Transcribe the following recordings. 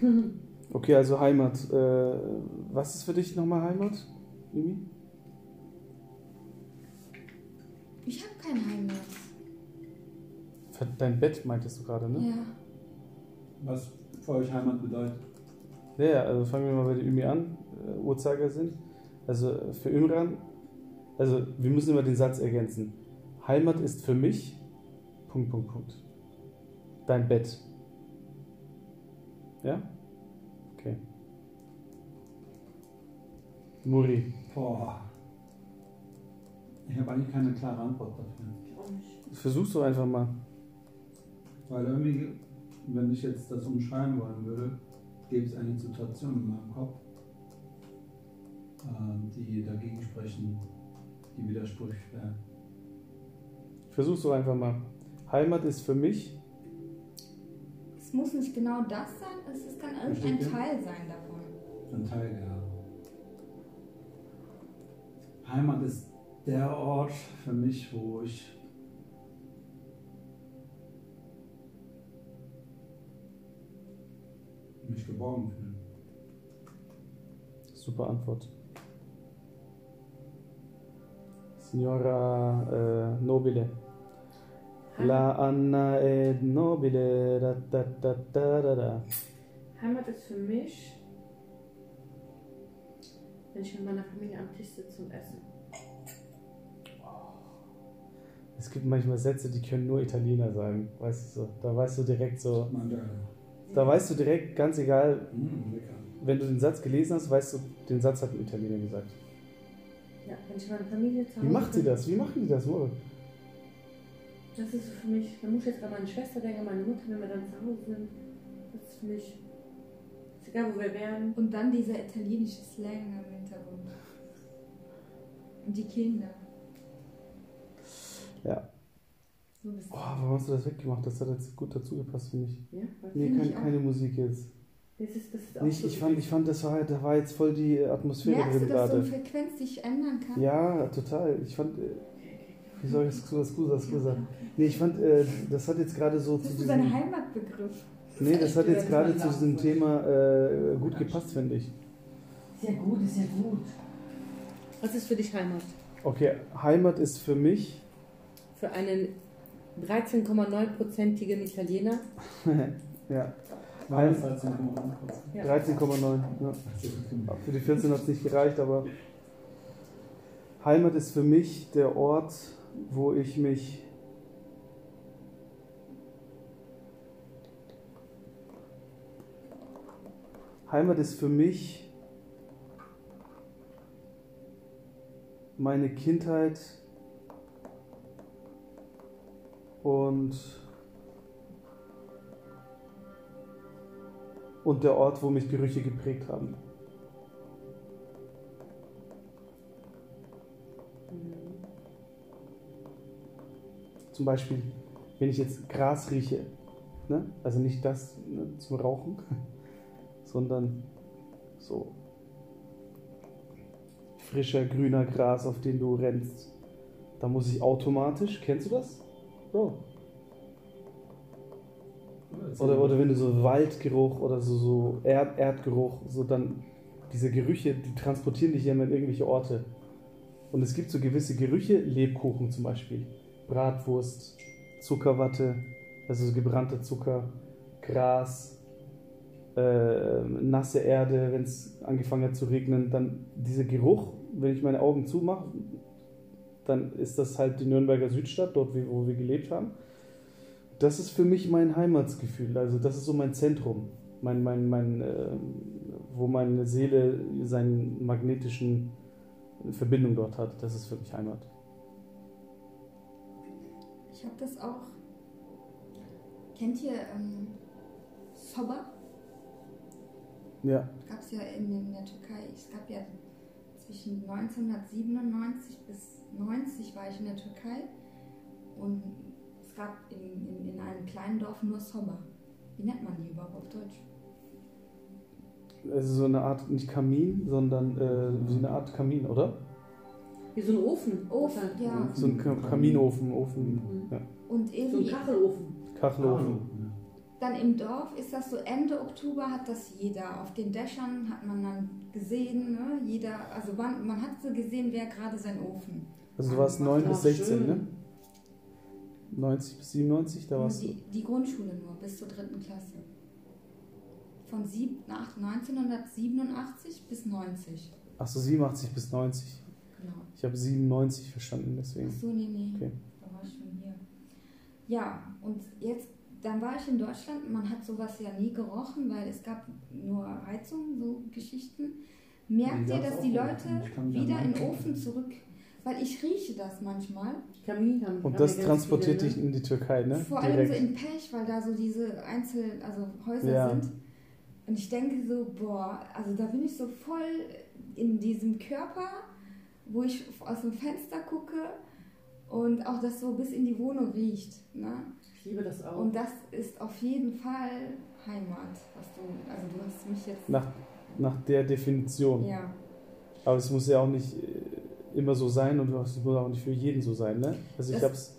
Okay, also Heimat. Äh, was ist für dich nochmal Heimat, Mimi? Ich habe keine Heimat. Für Dein Bett meintest du gerade, ne? Ja. Was für euch Heimat bedeutet. Ja, ja, also fangen wir mal bei der Ümi an, äh, Uhrzeigersinn. Also äh, für Imran, also wir müssen immer den Satz ergänzen. Heimat ist für mich, Punkt, Punkt, Punkt. Dein Bett. Ja? Okay. Muri. Boah. Ich habe eigentlich keine klare Antwort dafür. Ich auch nicht. Versuchst du einfach mal. Weil irgendwie, wenn ich jetzt das umschreiben wollen würde, gäbe es eine Situation in meinem Kopf, äh, die dagegen sprechen, die widersprüchlich wäre. Versuch's doch einfach mal. Heimat ist für mich, Es muss nicht genau das sein, es ist kann irgendein? Teil sein davon. Ein Teil, ja. Heimat ist der Ort für mich, wo ich mich geborgen fühle. super Antwort. Signora äh, Nobile. La Anna è nobile. Da, da, da, da, da, da. Heimat ist für mich, wenn ich mit meiner Familie am Tisch sitze und esse. Es gibt manchmal Sätze, die können nur Italiener sagen. Weißt du so. Da weißt du direkt so. Da weißt du direkt, ganz egal, Mm, wenn du den Satz gelesen hast, weißt du, den Satz hat ein Italiener gesagt. Ja, wenn ich mit meiner Familie zu Wie Hause macht sie das? Wie machen die das? Das ist für mich, da muss ich jetzt an meine Schwester denken, an meine Mutter, wenn wir dann zu Hause sind. Das ist für mich, ist egal wo wir wären. Und dann dieser italienische Slang im Hintergrund. Und die Kinder. Ja. So Oh, warum hast du das weggemacht? Das hat jetzt gut dazu gepasst, finde ich. Ja? Nee, Finde kein, keine Musik jetzt. Das ist, das ist auch Nicht, so ich fand, ich fand, das war, da war jetzt voll die Atmosphäre Merkst drin du, dass so eine gerade. Frequenz sich ändern kann? Ja, total. Ich fand, wie soll ich das Scusa, Scusa? Nee, ich fand, äh, das hat jetzt gerade so Das zu ist so dein diesem, Heimatbegriff. nee, das hat jetzt gerade zu diesem Thema äh, gut gepasst, finde ich. Ist ja gut, ist ja gut. Was ist für dich Heimat? Okay, Heimat ist für mich, Für einen 13,9-prozentigen Italiener? ja, War Heim- das 13,9%? Ja. 13,9. Ja. Für die 14 hat es nicht gereicht, aber Heimat ist für mich der Ort, wo ich mich Heimat ist für mich meine Kindheit und und der Ort, wo mich Gerüche geprägt haben. Zum Beispiel, wenn ich jetzt Gras rieche, ne? also nicht das ne, zum Rauchen, sondern so frischer, grüner Gras, auf den du rennst, da muss ich automatisch, kennst du das? Bro. Oder, oder wenn du so Waldgeruch oder so, so Erd, Erdgeruch, so dann diese Gerüche, die transportieren dich ja immer in irgendwelche Orte. Und es gibt so gewisse Gerüche, Lebkuchen zum Beispiel, Bratwurst, Zuckerwatte, also so gebrannter Zucker, Gras, äh, nasse Erde, wenn es angefangen hat zu regnen, dann dieser Geruch, wenn ich meine Augen zumache, dann ist das halt die Nürnberger Südstadt, dort wo wir gelebt haben. Das ist für mich mein Heimatsgefühl, also das ist so mein Zentrum, mein, mein, mein, äh, wo meine Seele seinen magnetischen Verbindung dort hat. Das ist für mich Heimat. Ich habe das auch. Kennt ihr ähm, Soba? Ja, Gab es ja in, in der Türkei. Es gab ja zwischen 1997 bis 90 war ich in der Türkei und es gab in, in, in einem kleinen Dorf nur Soba. Wie nennt man die überhaupt auf Deutsch? also so eine Art, nicht Kamin, sondern äh, wie eine Art Kamin, oder? Wie so ein Ofen. Ofen, ja. So ein Ka Kaminofen, Ofen, Mhm. ja. Und So ein irgendwie. Kachelofen. Kachelofen. Dann im Dorf ist das so Ende Oktober hat das jeder. Auf den Dächern hat man dann gesehen, ne? jeder, also man, man hat so gesehen, wer gerade seinen Ofen. Also du warst 9 Ach, bis 16, schön. ne? 90 bis 97, da warst du. die, die Grundschule nur, bis zur dritten Klasse. Von sieb, nach 1987 bis 90. Achso, 87 bis 90. Genau. Ich habe 97 verstanden, deswegen. Ach so, nee, nee. Okay. Da war ich schon hier. Ja, und jetzt, dann war ich in Deutschland. Man hat sowas ja nie gerochen, weil es gab nur Heizung, so Geschichten. Merkt ihr, dass die. Leute wieder in den Ofen zurück? Weil ich rieche das manchmal. Kamin haben Und das transportiert viele, dich in die Türkei, ne? Vor allem so in Pech, weil da so diese Einzel-, also Häuser Ja. sind. Und ich denke so, boah, also da bin ich so voll in diesem Körper, wo ich aus dem Fenster gucke und auch das so bis in die Wohnung riecht. Ne? Ich liebe das auch. Und das ist auf jeden Fall Heimat, was du, also du hast mich jetzt. Nach, nach der Definition. ja, Aber es muss ja auch nicht äh, immer so sein und es muss auch nicht für jeden so sein, ne? Also ich Das- habe es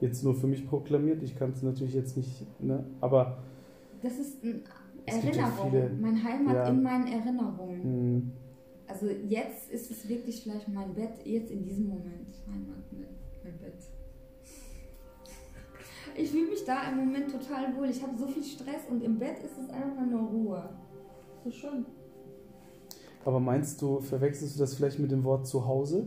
jetzt nur für mich proklamiert, ich kann es natürlich jetzt nicht, ne? Aber das ist eine gibt ja Erinnerung, viele- mein Heimat ja. in meinen Erinnerungen. mh, Also jetzt ist es wirklich vielleicht mein Bett, jetzt in diesem Moment. Heimat, mein Bett. Ich fühle mich da im Moment total wohl. Ich habe so viel Stress und im Bett ist es einfach nur Ruhe. so schön. aber meinst du, verwechselst du das vielleicht mit dem Wort Zuhause?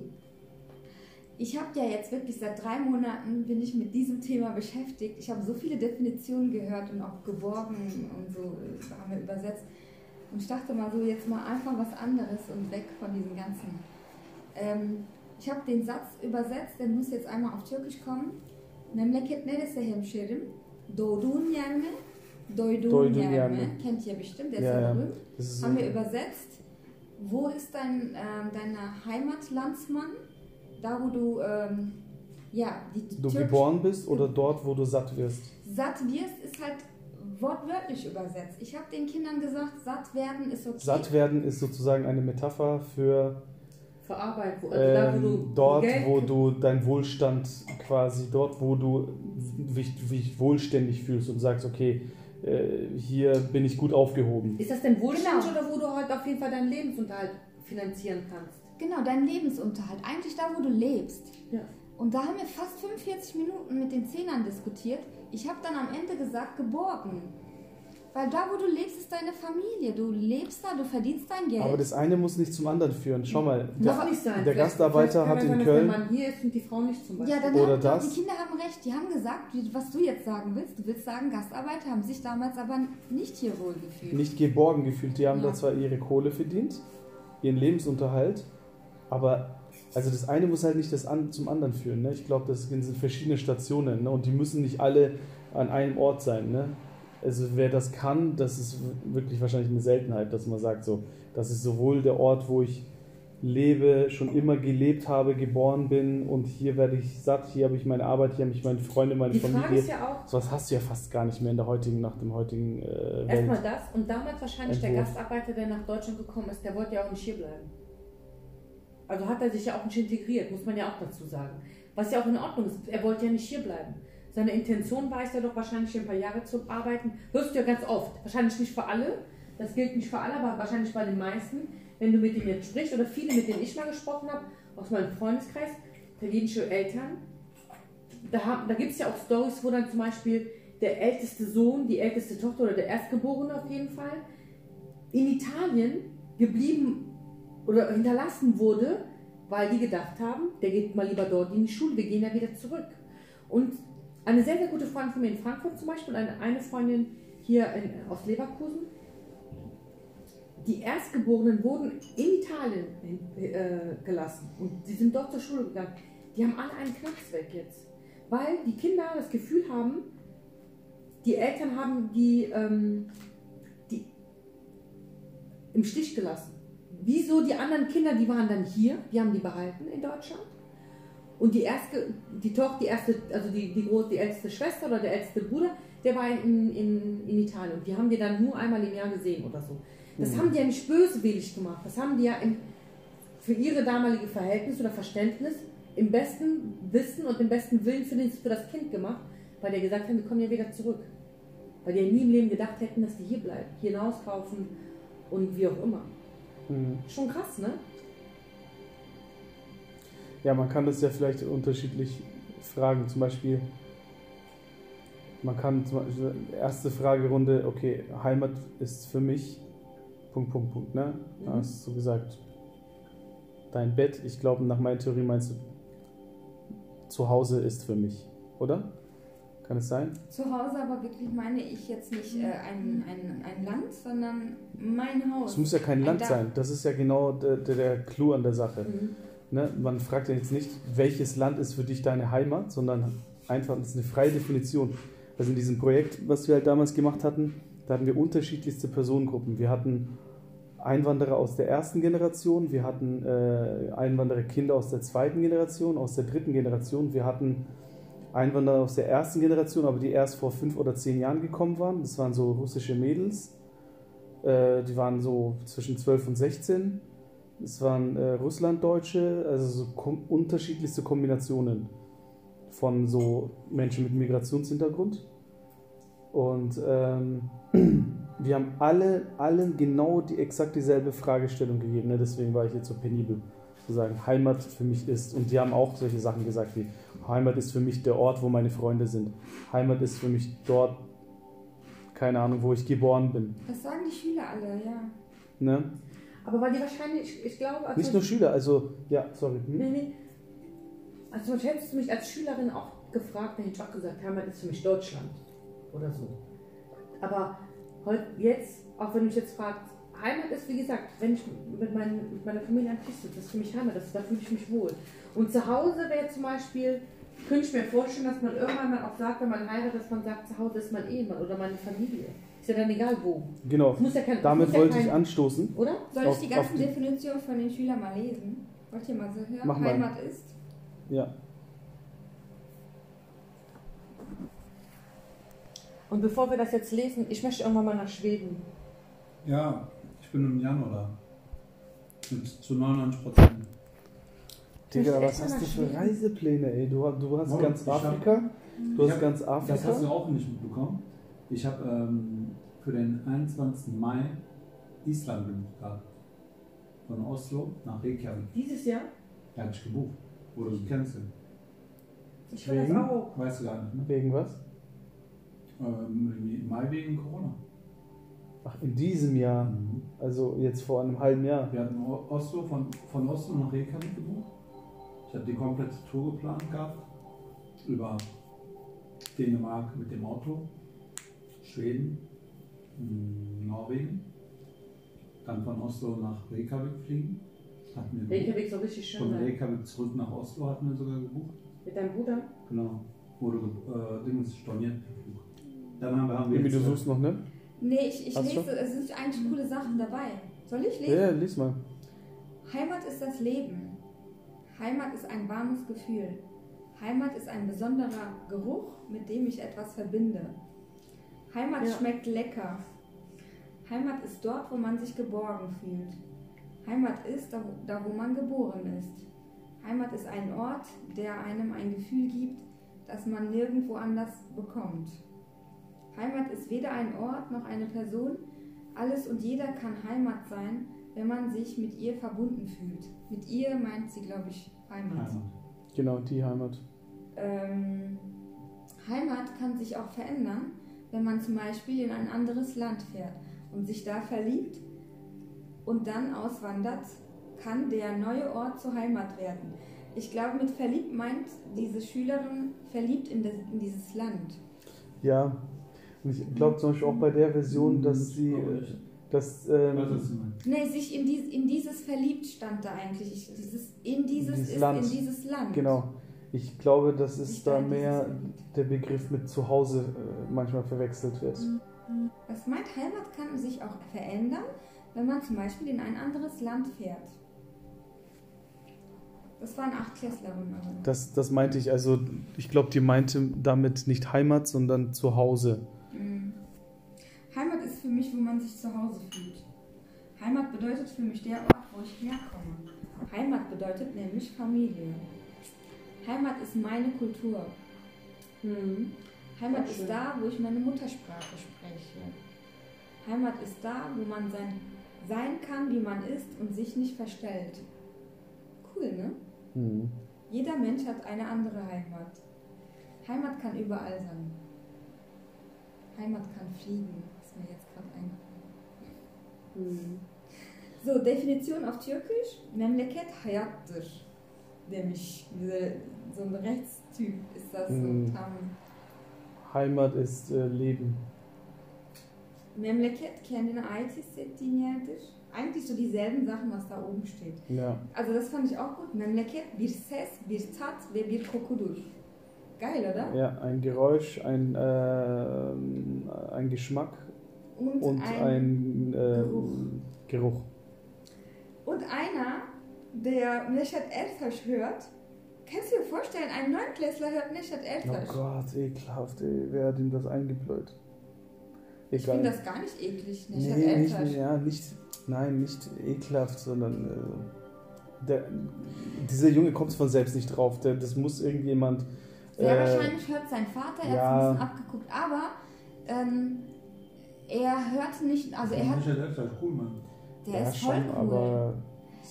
Ich habe ja jetzt wirklich seit drei Monaten bin ich mit diesem Thema beschäftigt. Ich habe so viele Definitionen gehört und auch geborgen und so äh, haben wir übersetzt. Und ich dachte mal so, jetzt mal einfach was anderes und weg von diesem ganzen. Ähm, ich habe den Satz übersetzt, der muss jetzt einmal auf Türkisch kommen. Memleket neresi hemşerim? Doğduğun yer mi? Doyduğun Doyduğun yer mi? Kennt ihr bestimmt, der ist Ja, ja berühmt. Haben wir übersetzt. Wo ist dein, ähm, deine Heimat, Landsmann? Da, wo du, ähm, ja, die du türkisch- geboren bist oder dort, wo du satt wirst? Satt wirst ist halt wortwörtlich übersetzt. Ich habe den Kindern gesagt, satt werden ist okay. Satt werden ist sozusagen eine Metapher für Für Arbeit, wo, also da, wo ähm, du dort, Geld wo du dein Wohlstand quasi, dort, wo du dich, dich wohlständig fühlst und sagst, okay, äh, hier bin ich gut aufgehoben. Ist das denn Wohlstand Genau. oder wo du halt auf jeden Fall deinen Lebensunterhalt finanzieren kannst? Genau, dein Lebensunterhalt. Eigentlich da, wo du lebst. Ja. Und da haben wir fast 45 Minuten mit den Zehnern diskutiert. Ich habe dann am Ende gesagt, geborgen. Weil da, wo du lebst, ist deine Familie. Du lebst da, du verdienst dein Geld. Aber das eine muss nicht zum anderen führen. Schau mal, der, nicht sein. der Gastarbeiter hat in sein, Köln- der Mann hier ist und die Frau nicht zum Beispiel. ja, dann Oder haben, das. die Kinder haben recht. Die haben gesagt, was du jetzt sagen willst. Du willst sagen, Gastarbeiter haben sich damals aber nicht hier wohl gefühlt. nicht geborgen gefühlt. Die haben Ja. da zwar ihre Kohle verdient, ihren Lebensunterhalt, aber also das eine muss halt nicht das an, zum anderen führen. Ne? Ich glaube, das sind verschiedene Stationen ne? und die müssen nicht alle an einem Ort sein. Ne? Also wer das kann, das ist wirklich wahrscheinlich eine Seltenheit, dass man sagt, so, das ist sowohl der Ort, wo ich lebe, schon immer gelebt habe, geboren bin und hier werde ich satt, hier habe ich meine Arbeit, hier habe ich meine Freunde, meine Die Frage Familie. ist ja auch, So was hast du ja fast gar nicht mehr in der heutigen, nach dem heutigen äh, erstmal das und damals wahrscheinlich der Entwurf. Gastarbeiter, der nach Deutschland gekommen ist, der wollte ja auch nicht hier bleiben. Also hat er sich ja auch nicht integriert, muss man ja auch dazu sagen. Was ja auch in Ordnung ist, er wollte ja nicht hier bleiben. Seine Intention war es ja doch wahrscheinlich ein paar Jahre zu arbeiten. Hörst du ja ganz oft. Wahrscheinlich nicht für alle, das gilt nicht für alle, aber wahrscheinlich bei den meisten. Wenn du mit denen jetzt sprichst oder viele, mit denen ich mal gesprochen habe, aus meinem Freundeskreis, italienische Eltern, da, da gibt es ja auch Stories, wo dann zum Beispiel der älteste Sohn, die älteste Tochter oder der Erstgeborene auf jeden Fall in Italien geblieben oder hinterlassen wurde, weil die gedacht haben, der geht mal lieber dort in die Schule, wir gehen ja wieder zurück. Und eine sehr, sehr gute Freundin von mir in Frankfurt zum Beispiel, eine, eine Freundin hier in, aus Leverkusen, die Erstgeborenen wurden in Italien äh, gelassen und sie sind dort zur Schule gegangen. Die haben alle einen Knacks weg jetzt, weil die Kinder das Gefühl haben, die Eltern haben die, ähm, die im Stich gelassen. Wieso die anderen Kinder, die waren dann hier, die haben die behalten in Deutschland. Und die erste, die Tochter, die erste, also die, die, große, die älteste Schwester oder der älteste Bruder, der war in, in, in Italien. Und die haben die dann nur einmal im Jahr gesehen oder so. Das Mhm. haben die ja nicht böswillig gemacht. Das haben die ja im, für ihre damalige Verhältnis oder Verständnis im besten Wissen und im besten Willen für, den, für das Kind gemacht, Weil die gesagt haben, wir kommen ja wieder zurück. Weil die ja nie im Leben gedacht hätten, dass die hier bleiben, hier ein Haus kaufen und wie auch immer. Mhm. Schon krass, ne? Ja, man kann das ja vielleicht unterschiedlich fragen. Zum Beispiel, man kann zum Beispiel, erste Fragerunde, okay, Heimat ist für mich, Punkt, Punkt, Punkt, ne? Da Mhm. hast du gesagt, dein Bett, ich glaube, nach meiner Theorie meinst du, zu Hause ist für mich, oder? Kann es sein? Zu Hause aber wirklich meine ich jetzt nicht äh, ein, ein, ein Land, sondern mein Haus. Es muss ja kein Ein Land sein. Das ist ja genau der, der, der Clou an der Sache. Mhm. Ne? Man fragt ja jetzt nicht, welches Land ist für dich deine Heimat, sondern einfach, das ist eine freie Definition. Also in diesem Projekt, was wir halt damals gemacht hatten, da hatten wir unterschiedlichste Personengruppen. Wir hatten Einwanderer aus der ersten Generation, wir hatten äh, Einwandererkinder aus der zweiten Generation, aus der dritten Generation, wir hatten Einwanderer aus der ersten Generation, aber die erst vor fünf oder zehn Jahren gekommen waren. Das waren so russische Mädels. Äh, die waren so zwischen 12 und 16. Es waren äh, Russlanddeutsche, also so kom unterschiedlichste Kombinationen von so Menschen mit Migrationshintergrund. Und ähm, wir haben alle, allen genau die exakt dieselbe Fragestellung gegeben. Ne? Deswegen war ich jetzt so penibel zu sagen, Heimat für mich ist. Und die haben auch solche Sachen gesagt wie, Heimat ist für mich der Ort, wo meine Freunde sind. Heimat ist für mich dort, keine Ahnung, wo ich geboren bin. Das sagen die Schüler alle, ja. Ne? Aber weil die wahrscheinlich, ich glaube, als Nicht nur Schüler, also, ja, sorry. Hm? Nee, nee. Also hättest du mich als Schülerin auch gefragt, dann hätte ich auch gesagt, Heimat ist für mich Deutschland oder so. Aber heute, jetzt, auch wenn du mich jetzt fragst, Heimat ist, wie gesagt, wenn ich mit, meinen, mit meiner Familie am Tisch sitze, das ist für mich Heimat, das, da fühle ich mich wohl. Und zu Hause wäre zum Beispiel, könnte ich mir vorstellen, dass man irgendwann mal auch sagt, wenn man heiratet, dass man sagt, zu Hause ist mein Ehemann oder meine Familie. Ist ja dann egal wo. Genau, ja kein, damit muss ja wollte kein, ich anstoßen. Oder? Soll Auf- ich die ganzen Definitionen von den Schülern mal lesen? Wollt ihr mal so hören? Mach mal. Heimat ist. Ja. Und bevor wir das jetzt lesen, ich möchte irgendwann mal nach Schweden. Ja, bin im Januar da. Mit zu 99 Prozent. Digga, was hast du für? Reisepläne, ey? Du, du hast Moin, ganz ich hab- Afrika. Du hast hab- ganz Das hast du Afrika. auch nicht mitbekommen. Ich habe ähm, für den 21. Mai Island gebucht gehabt. Von Oslo nach Reykjavik. Dieses Jahr? Da hatte ich gebucht. Wurde gecancelt. Ich will das Wegen? auch. Weißt du gar nicht, ne? Wegen was? Ähm, Im Mai wegen Corona. Ach, in diesem Jahr. Mhm. Also jetzt vor einem halben Jahr. Wir hatten Oslo, von, von Oslo nach Reykjavik gebucht. Ich hatte die komplette Tour geplant gehabt. Über Dänemark mit dem Auto, Schweden, mh, Norwegen. Dann von Oslo nach Reykjavik fliegen. Hatten wir. Reykjavik soll richtig schön Von. Reykjavik zurück nach Oslo hatten wir sogar gebucht. Mit deinem Bruder? Genau. Wurde äh, Dings storniert. Flug. Dann haben wir, haben wir Irgendwie, du jetzt, äh, suchst noch, ne? Nee, ich, ich lese, es sind eigentlich coole Sachen dabei. Soll ich lesen? Ja, lies mal. Heimat ist das Leben. Heimat ist ein warmes Gefühl. Heimat ist ein besonderer Geruch, mit dem ich etwas verbinde. Heimat Ja. schmeckt lecker. Heimat ist dort, wo man sich geborgen fühlt. Heimat ist da, da, wo man geboren ist. Heimat ist ein Ort, der einem ein Gefühl gibt, das man nirgendwo anders bekommt. Heimat ist weder ein Ort noch eine Person. Alles und jeder kann Heimat sein, wenn man sich mit ihr verbunden fühlt. Mit ihr meint sie, glaube ich, Heimat. Heimat. Genau, die Heimat. Ähm, Heimat kann sich auch verändern, wenn man zum Beispiel in ein anderes Land fährt und sich da verliebt und dann auswandert, kann der neue Ort zur Heimat werden. Ich glaube, mit verliebt meint diese Schülerin verliebt in, das, in dieses Land. Ja. Und ich glaube zum Beispiel auch bei der Version, dass sie. Glaub äh. Dass, ähm. Nee, sich in, dies, in dieses verliebt stand da eigentlich. Ich, dieses, in dieses, Dieses ist Land. in dieses Land. genau. Ich glaube, dass es da mehr der Begriff mit Zuhause äh, manchmal verwechselt wird. Was meint Heimat kann sich auch verändern, wenn man zum Beispiel in ein anderes Land fährt. Das waren acht Klässlerinnen. Das, das meinte ich, also ich glaube, die meinte damit nicht Heimat, sondern Zuhause. Mhm. Heimat ist für mich, wo man sich zu Hause fühlt. Heimat bedeutet für mich der Ort, wo ich herkomme. Heimat bedeutet nämlich Familie. Heimat ist meine Kultur. Mhm. Heimat ist da, wo ich meine Muttersprache spreche. Heimat ist da, wo man sein, sein kann, wie man ist und sich nicht verstellt. Cool, ne? Hm. Jeder Mensch hat eine andere Heimat. Heimat kann überall sein. Heimat kann fliegen, ist mir jetzt gerade eingefallen. Hm. So, Definition auf Türkisch. Memleket hayattır. Demiş. Diese, so ein Rechtstyp ist das. Mhm. Heimat ist äh, Leben. Memleket kendine ait hissettiğin yerdir. Eigentlich so dieselben Sachen, was da oben steht. Ja. Also das fand ich auch gut. Memleket bir ses, bir tat ve bir kokudur. Geil, oder? Ja, ein Geräusch, ein, äh, ein Geschmack Und, und ein, äh, Geruch. Geruch. Und einer, der Neshat Ertaş hört, kannst du dir vorstellen, ein Neunklässler hört Neshat Oh Ertaş. Gott, ekelhaft, ey. Wer hat ihm das eingebläut? ich Egal. finde das gar nicht eklig, Neshat nee, nicht, ja, nicht, nein, nicht ekelhaft, sondern äh, der, dieser Junge kommt von selbst nicht drauf. Der, das muss irgendjemand. Sehr äh, wahrscheinlich hört sein Vater, er ja. hat es ein bisschen abgeguckt, aber ähm, er hörte nicht, also er hat, Michael Elster ist cool, Mann. der ja, ist voll schon, cool. aber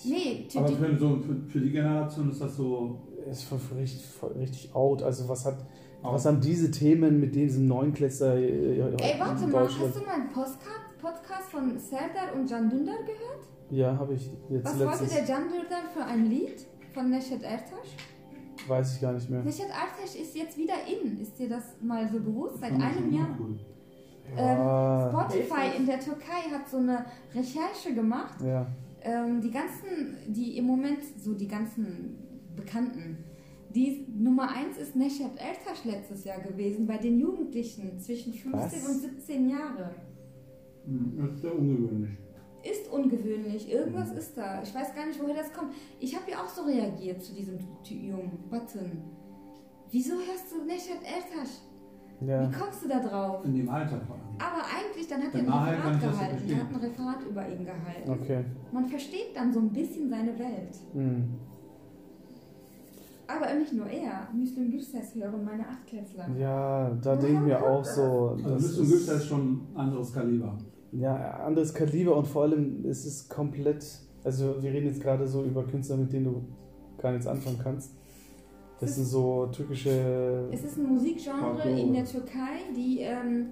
nee, Aber die, für, so, für, für die Generation ist das so. ist voll, richtig, voll, richtig out. Also was hat, Out. was haben diese Themen mit diesem Neunklässler äh, ey, warte mal, hast du mal einen Podcast, Podcast von Serdar und Can Dündar gehört? Ja, habe ich jetzt Was wollte letztens. der Can Dündar für ein Lied von Neshat Ertaş? Weiß ich gar nicht mehr. Neshat Ertaş ist jetzt wieder in, ist dir das mal so bewusst? Seit einem Jahr? Cool. Ja, Spotify in der Türkei hat so eine Recherche gemacht ja. ähm, die ganzen, die im Moment so die ganzen Bekannten, die Nummer 1 ist Neshat Ertaş letztes Jahr gewesen bei den Jugendlichen zwischen 15 Was? und 17 Jahre. Hm, Das ist sehr ungewöhnlich. Ist ungewöhnlich, irgendwas ist da. Ich weiß gar nicht, woher das kommt. Ich habe ja auch so reagiert zu diesem Jungen, Button. Wieso hörst du Neshat Ertaş? ja. Wie kommst du da drauf? In dem Alter vor allem. Aber eigentlich, dann hat er In ein Referat gehalten. Er hat ein Referat über ihn gehalten. Okay. Man versteht dann so ein bisschen seine Welt. Hm. Aber nicht nur er. Müslüm Gürses hören meine Achtklässler. Ja, da denken wir auch so. Also das Müslüm Gürses ist schon ein anderes Kaliber. Ja, anderes Kaliber und vor allem ist es komplett. Also, wir reden jetzt gerade so über Künstler, mit denen du gar nichts anfangen kannst. Das sind so türkische. Es ist ein Musikgenre Marco. in der Türkei, die ähm,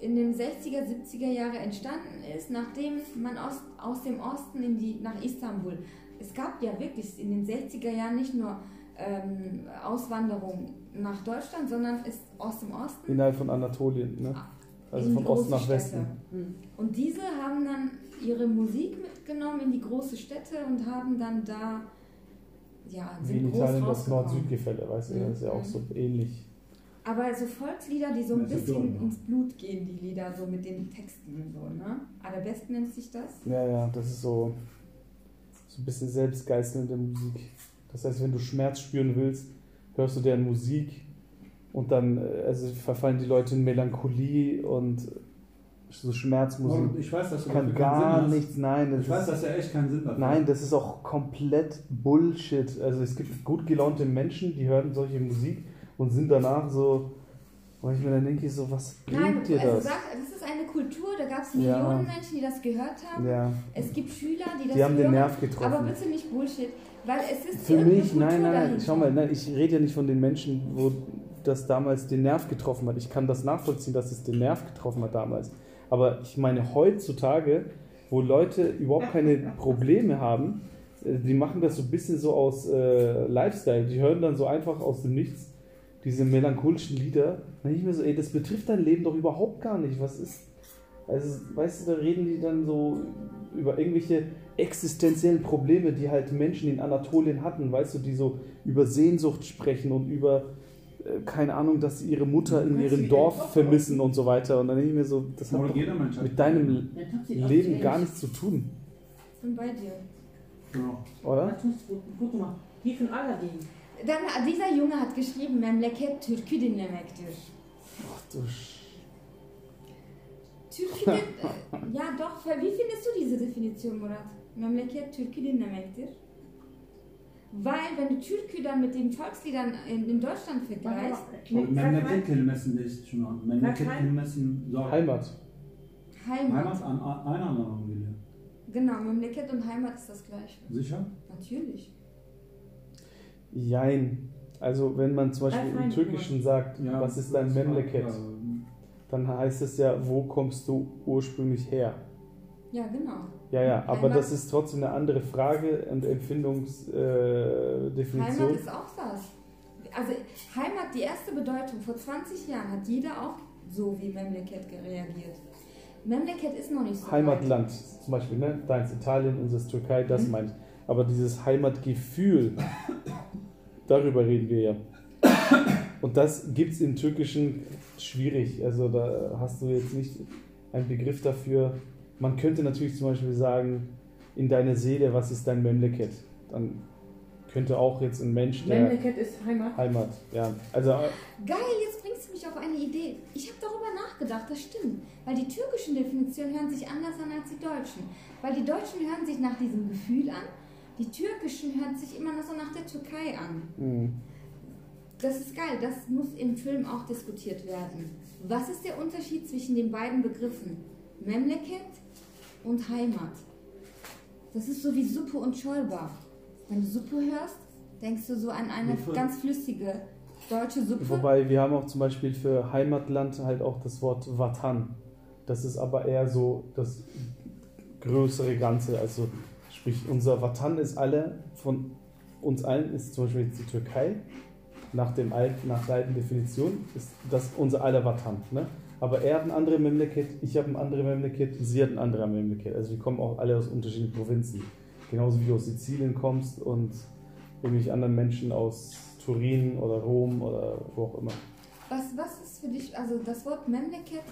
in den 60er, 70er Jahre entstanden ist, nachdem man aus, aus dem Osten in die, nach Istanbul. Es gab ja wirklich in den 60er Jahren nicht nur ähm, Auswanderung nach Deutschland, sondern ist aus dem Osten. Innerhalb von Anatolien, ne? Also von Osten nach Westen. Städte. Hm. Und diese haben dann ihre Musik mitgenommen in die große Städte und haben dann da, ja, Wie in sind Italien das. Nord-Süd-Gefälle, weißt du, das ist ja auch Mhm. so ähnlich. Aber so Volkslieder, die so ein bisschen ne? ins Blut gehen, die Lieder, so mit den Texten und so, ne? Arabesque nennt sich das. Ja, ja, das ist so, so ein bisschen selbstgeißelnde Musik. Das heißt, wenn du Schmerz spüren willst, hörst du deren Musik und dann äh, also verfallen die Leute in Melancholie und so Schmerzmusik. Und ich weiß, dass du kann gar Sinn hast. nichts, nein. Das Ich weiß, ist, dass er echt keinen Sinn dafür nein, das ist auch komplett Bullshit. Also es gibt gut gelaunte Menschen, die hören solche Musik und sind danach so, wo ich mir dann denke, so, was bringt Nein, dir also das? sag, das ist eine Kultur, da gab es Ja. Millionen Menschen, die das gehört haben. Ja, Es gibt Schüler, die das die haben hören. den Nerv aber getroffen. bitte nicht Bullshit, weil es ist Für mich, nein, nein, nein, dahinter. schau mal, nein, ich rede ja nicht von den Menschen, wo das damals den Nerv getroffen hat. Ich kann das nachvollziehen, dass es den Nerv getroffen hat damals. Aber ich meine, heutzutage, wo Leute überhaupt keine Probleme haben, äh, die machen das so ein bisschen so aus äh, Lifestyle. Die hören dann so einfach aus dem Nichts diese melancholischen Lieder. Dann ich mir so, ey, das betrifft dein Leben doch überhaupt gar nicht. Was ist. Also, weißt du, da reden die dann so über irgendwelche existenziellen Probleme, die halt Menschen in Anatolien hatten, weißt du, die so über Sehnsucht sprechen und über, keine Ahnung, dass sie ihre Mutter in ihrem Dorf vermissen und so weiter. Und dann denke ich mir so, das hat mit deinem Leben gar nichts zu tun, Ich bin bei dir. Genau. oder? Guck mal, die von Aladdin. Dann, dieser Junge hat geschrieben, Memleket Türkü dinlemektir. Ach du Sch Türkü din äh, ja doch, wie findest du diese Definition, Murat? Memleket Türkü dinlemektir. Weil, wenn du Türkü dann mit den Volksliedern in, in Deutschland vergleichst, Memleket kelimesinde ist şu an. Memleket kelimesinin zor. Heimat. Heimat. Heimat an, Anwendung geliehen. Genau, Memleket und Heimat ist das gleiche. Sicher? Natürlich. Jein. Also wenn man zum Beispiel Äh, im fein, Türkischen sagt, was ist dein Memleket, ja, dann heißt es ja, wo kommst du ursprünglich her? Ja, genau. Ja, ja, aber Heimat- das ist trotzdem eine andere Frage und Empfindungsdefinition. Äh. Heimat ist auch das. Also Heimat, die erste Bedeutung, vor 20 Jahren hat jeder auch so wie Memleket reagiert. Memleket ist noch nicht so weit. Heimatland zum Beispiel, ne? Deins Italien, unseres Türkei, das Mhm. meine ich. Aber dieses Heimatgefühl, darüber reden wir ja. Und das gibt es im Türkischen schwierig. Also da hast du jetzt nicht einen Begriff dafür. Man könnte natürlich zum Beispiel sagen, in deiner Seele, was ist dein Memleket? Dann könnte auch jetzt ein Mensch, der Memleket ist Heimat. Heimat, ja. Also Geil, jetzt bringst du mich auf eine Idee. Ich habe darüber nachgedacht, das stimmt. Weil die türkischen Definitionen hören sich anders an als die deutschen. Weil die deutschen hören sich nach diesem Gefühl an, die türkischen hören sich immer noch so nach der Türkei an. mh, Das ist geil, das muss im Film auch diskutiert werden. Was ist der Unterschied zwischen den beiden Begriffen? Memleket und Heimat. Das ist so wie Suppe und Scholba. Wenn du Suppe hörst, denkst du so an eine Suppe. ganz flüssige deutsche Suppe. Wobei wir haben auch zum Beispiel für Heimatland halt auch das Wort Vatan. Das ist aber eher so das größere Ganze. Also sprich, unser Vatan ist alle, von uns allen ist zum Beispiel jetzt die Türkei. Nach, dem alten, nach der alten Definition ist das unser aller Vatan. Ne? Aber er hat ein anderes Memleket, ich habe ein anderes Memleket, sie hat ein anderes Memleket. Also wir kommen auch alle aus unterschiedlichen Provinzen. Genauso wie du aus Sizilien kommst und irgendwelche anderen Menschen aus Turin oder Rom oder wo auch immer. Was, was ist für dich, also das Wort Memleket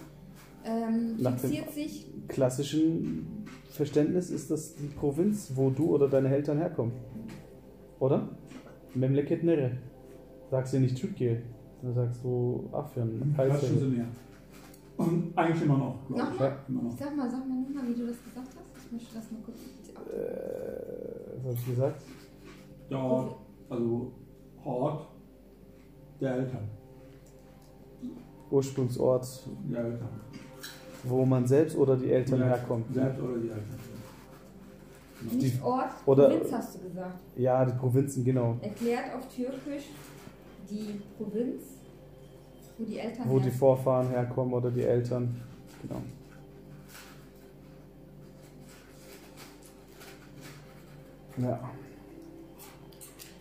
ähm, Nach dem- fixiert sich, klassischen Verständnis ist das die Provinz, wo du oder deine Eltern herkommen. Oder? Memleket Nere. Sagst du nicht Türkei, dann sagst du klassischen Kayseri. Und eigentlich immer noch, glaube ich. Ja, immer noch. sag mal, sag mal nochmal, wie du das gesagt hast. Ich möchte das mal kurz. Äh, was habe ich gesagt? Der Ort, also Ort der Eltern. Ursprungsort, Der Eltern. wo man selbst oder die Eltern Ja, herkommt. Selbst oder die Eltern. Nicht Ort, oder- Provinz hast du gesagt. Ja, die Provinzen, genau. Erklärt auf Türkisch die Provinz, wo die Eltern Wo die. Vorfahren herkommen oder die Eltern. Genau. Ja.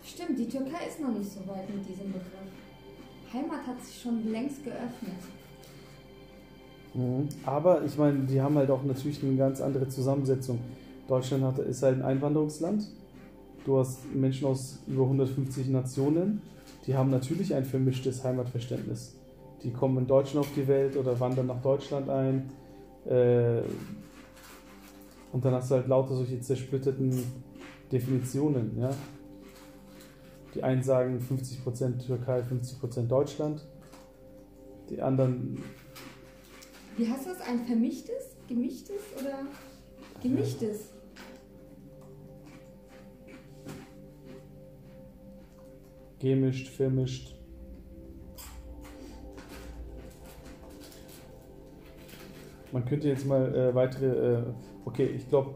Stimmt, die Türkei ist noch nicht so weit mit diesem Begriff. Heimat hat sich schon längst geöffnet. Mhm. Aber ich meine, die haben halt auch natürlich eine ganz andere Zusammensetzung. Deutschland hat, ist halt ein Einwanderungsland. Du hast Menschen aus über 150 Nationen, die haben natürlich ein vermischtes Heimatverständnis. Die kommen in Deutschland auf die Welt oder wandern nach Deutschland ein. Äh, und dann hast du halt lauter solche zersplitterten Definitionen. Ja? Die einen sagen 50% Türkei, 50% Deutschland. Die anderen Wie heißt das? Ein vermischtes? Gemischtes oder gemischtes? gemischt, vermischt. Man könnte jetzt mal äh, weitere, äh, okay, ich glaube,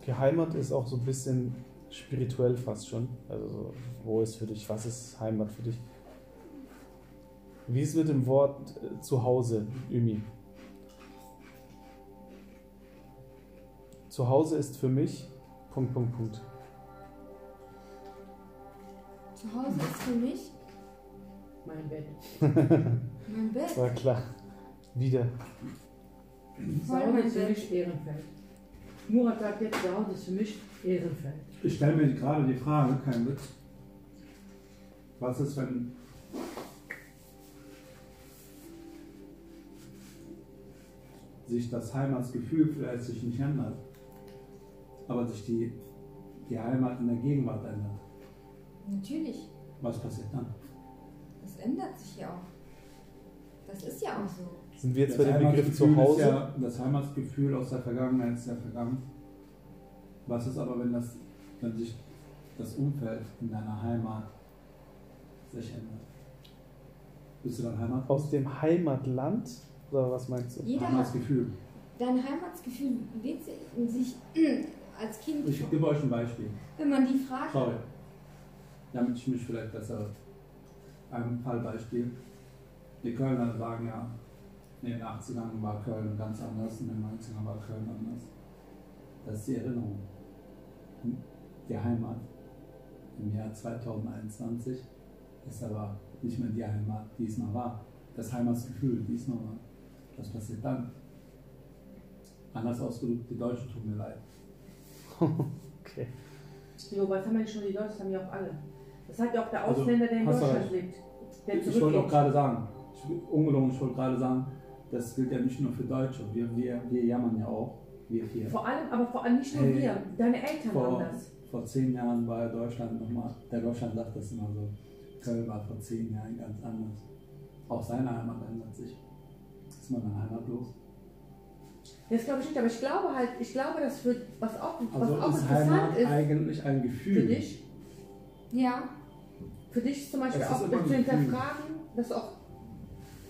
okay, Heimat ist auch so ein bisschen spirituell fast schon. Also, so, wo ist für dich, was ist Heimat für dich? Wie ist es mit dem Wort äh, Zuhause, Ümi? Zuhause ist für mich, Punkt, Punkt, Punkt. Zu Hause ist für mich Mein Bett. mein Bett. War klar. Wieder. Hause ist für mich Ehrenfeld. Murat sagt jetzt, Hause ist für mich Ehrenfeld. Ich stelle mir gerade die Frage, kein Witz. Was ist, wenn sich das Heimatsgefühl vielleicht sich nicht ändert, aber sich die, die Heimat in der Gegenwart ändert? Natürlich. Was passiert dann? Das ändert sich ja auch. Das ist ja auch so. Sind wir jetzt Das bei dem Begriff Heimatsgefühl zu ist Hause? Ja, das Heimatsgefühl aus der Vergangenheit ist ja vergangen. Was ist aber, wenn das, wenn sich das Umfeld in deiner Heimat sich ändert. Bist du dein Heimat? Aus dem Heimatland? Oder was meinst du? Jeder hat Heimatgefühl. dein Heimatsgefühl wird sich als Kind, Ich gebe euch ein Beispiel. wenn man die fragt, Sorry. Damit ich mich vielleicht besser. Ein Fallbeispiel. Die Kölner sagen ja, in den 80ern war Köln ganz anders, in den 90ern war Köln anders. Das ist die Erinnerung. Die Heimat im Jahr 2021 ist aber nicht mehr die Heimat, die es mal war. Das Heimatsgefühl, die es mal war. Was passiert dann? Anders ausgedrückt, die Deutschen tun mir leid. Okay. Jo, was haben wir schon die Deutschen, das haben ja auch alle. Das hat ja auch der Also, Ausländer, der in Deutschland recht. lebt. Der Ich wollte auch gerade sagen, ich, ungelogen, ich wollte gerade sagen, das gilt ja nicht nur für Deutsche. Wir, wir, wir jammern ja auch, wir vier. Vor allem, aber vor allem nicht nur Hey, wir, deine Eltern vor- waren das. Vor zehn Jahren war Deutschland nochmal, der Deutschland sagt das immer so, Köln war vor zehn Jahren ganz anders. Auch seine Heimat ändert sich. Ist man dann heimatlos? Das glaube ich nicht, aber ich glaube halt, ich glaube, dass für was auch, Also was auch ist interessant Heimat ist eigentlich ein Gefühl. für dich, ja, für dich zum Beispiel auch zu hinterfragen, dass auch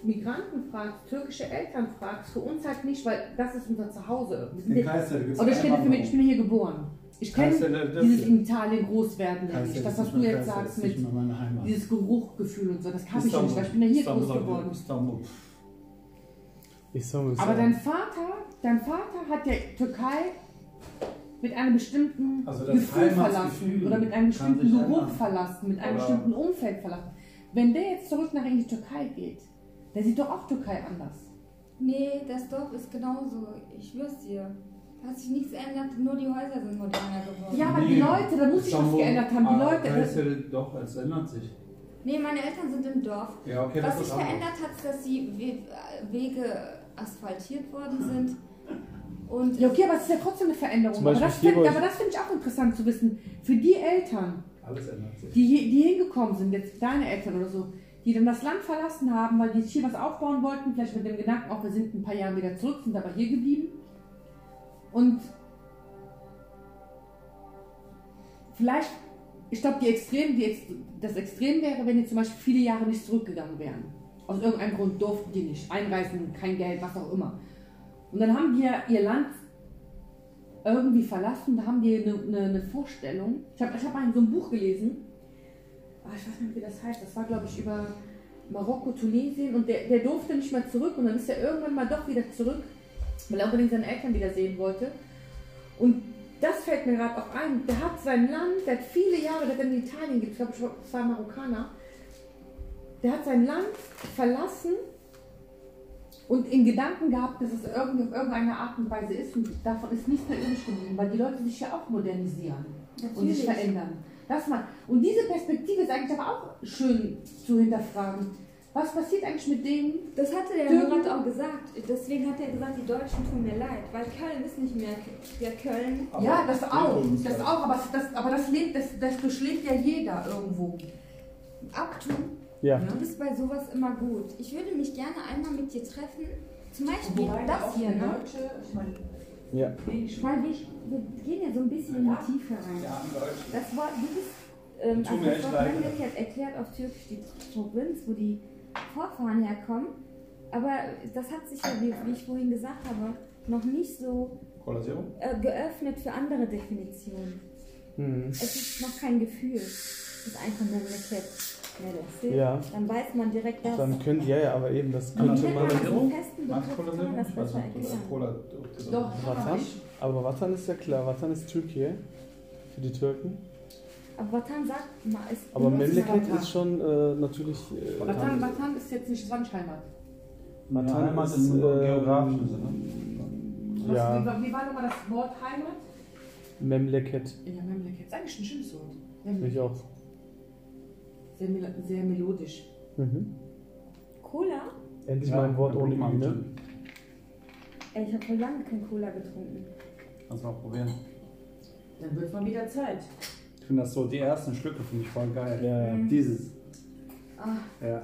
Migranten fragst, türkische Eltern fragst, für uns halt nicht, weil das ist unser Zuhause. Wir sind In Oder ich für mich, ich bin hier geboren. Ich kenne dieses in Italien großwerden nicht. Das, was du jetzt Kayseri, sagst mit dieses Geruchgefühl und so, das habe ich ja nicht, weil ich bin ja hier Istanbul, groß geworden. Istanbul. Ich soll mal Aber sagen. dein Vater, dein Vater hat ja Türkei mit einem bestimmten Also Gefühl verlassen oder mit einem kann bestimmten Geruch verlassen, mit einem Oder- bestimmten Umfeld verlassen. Wenn der jetzt zurück nach in die Türkei geht, der sieht doch auch Türkei anders. nee, das Dorf ist genauso. Ich schwör's dir. Da hat sich nichts geändert, nur die Häuser sind moderner geworden. Ja, aber die Leute, da muss sich was geändert haben. Die Leute, das, Kayseri, doch, es ändert sich. Nee, meine Eltern sind im Dorf. Ja, okay, Was sich verändert hat, ist, dass die We- Wege asphaltiert worden sind. Und ja, okay, aber es ist ja trotzdem eine Veränderung. Aber das finde bei euch- aber das finde ich auch interessant zu wissen. Für die Eltern, Alles ändert sich. die, die hingekommen sind, jetzt deine Eltern oder so, die dann das Land verlassen haben, weil die hier was aufbauen wollten, vielleicht mit dem Gedanken, auch wir sind ein paar Jahre wieder zurück, sind aber hier geblieben. Und vielleicht, ich glaube, die Extrem, die das Extrem wäre, wenn die zum Beispiel viele Jahre nicht zurückgegangen wären. Aus irgendeinem Grund durften die nicht. Einreisen, kein Geld, was auch immer. Und dann haben die ja ihr Land irgendwie verlassen, da haben die eine, eine, eine Vorstellung. Ich habe ich hab mal so ein Buch gelesen, Ah, ich weiß nicht, wie das heißt, das war glaube ich über Marokko, Tunesien. Und der, der durfte nicht mehr zurück. Und dann ist er irgendwann mal doch wieder zurück, weil er unbedingt seine Eltern wieder sehen wollte. Und das fällt mir gerade auch ein, der hat sein Land, der hat viele Jahre, der hat in Italien gelebt, ich glaube, ich war Marokkaner, der hat sein Land verlassen und in Gedanken gehabt, dass es auf irgendeine Art und Weise ist. Und davon ist nichts mehr übrig geblieben, weil die Leute sich ja auch modernisieren und sich Natürlich. verändern. Das mal. Und diese Perspektive ist eigentlich aber auch schön zu hinterfragen. Was passiert eigentlich mit denen? das hatte der Murat auch gesagt. Deswegen hat er gesagt, die Deutschen tun mir leid. Weil Köln ist nicht mehr ja, Köln. Aber ja, das auch. Das auch, aber das, aber das lebt, das, das durchlebt ja jeder irgendwo. Abtun. Ja. Du bist bei sowas immer gut. Ich würde mich gerne einmal mit dir treffen. Zum Beispiel das hier, ne? Deutsche, ich meine, Ja. Weil wir, wir gehen ja so ein bisschen in die Tiefe rein. Ja, in Deutschland. Das Wort, du bist, ähm, also das leid. Memleket erklärt auf Türkisch die Provinz, wo die Vorfahren herkommen. Aber das hat sich ja, wie, wie ich vorhin gesagt habe, noch nicht so äh, geöffnet für andere Definitionen. Mhm. Es ist noch kein Gefühl. Es ist einfach Memleket. Ja, das Ja. Dann weiß man direkt das. Dann könnt ja, ja, aber eben das könnte man. man einen festen Begriff man das besser erklären. Doch, Watan? Aber Watan ist ja klar, Watan ist Türkei für die Türken. Aber Watan sagt mal, ist Aber Memleket ist schon äh, natürlich. Äh, Watan, Watan ist jetzt nicht Zwangheimat. Watan Heimat ist, im äh, geografischen Sinne. Was, Ja. wie, war- wie war nochmal das Wort Heimat? Memleket. Ja, Memleket. Ist eigentlich ein schönes Wort. Ich auch. Sehr, mel sehr melodisch. Mhm. Cola? Endlich mal ein Wort ohne ne? bitte. Ey, ich habe vor lange kein Cola getrunken. Kannst du mal probieren. Dann wird mal wieder Zeit. Ich finde das so, die ersten Schlücke finde ich voll geil. Ja, ja. Mhm. Dieses. Ah, Ja,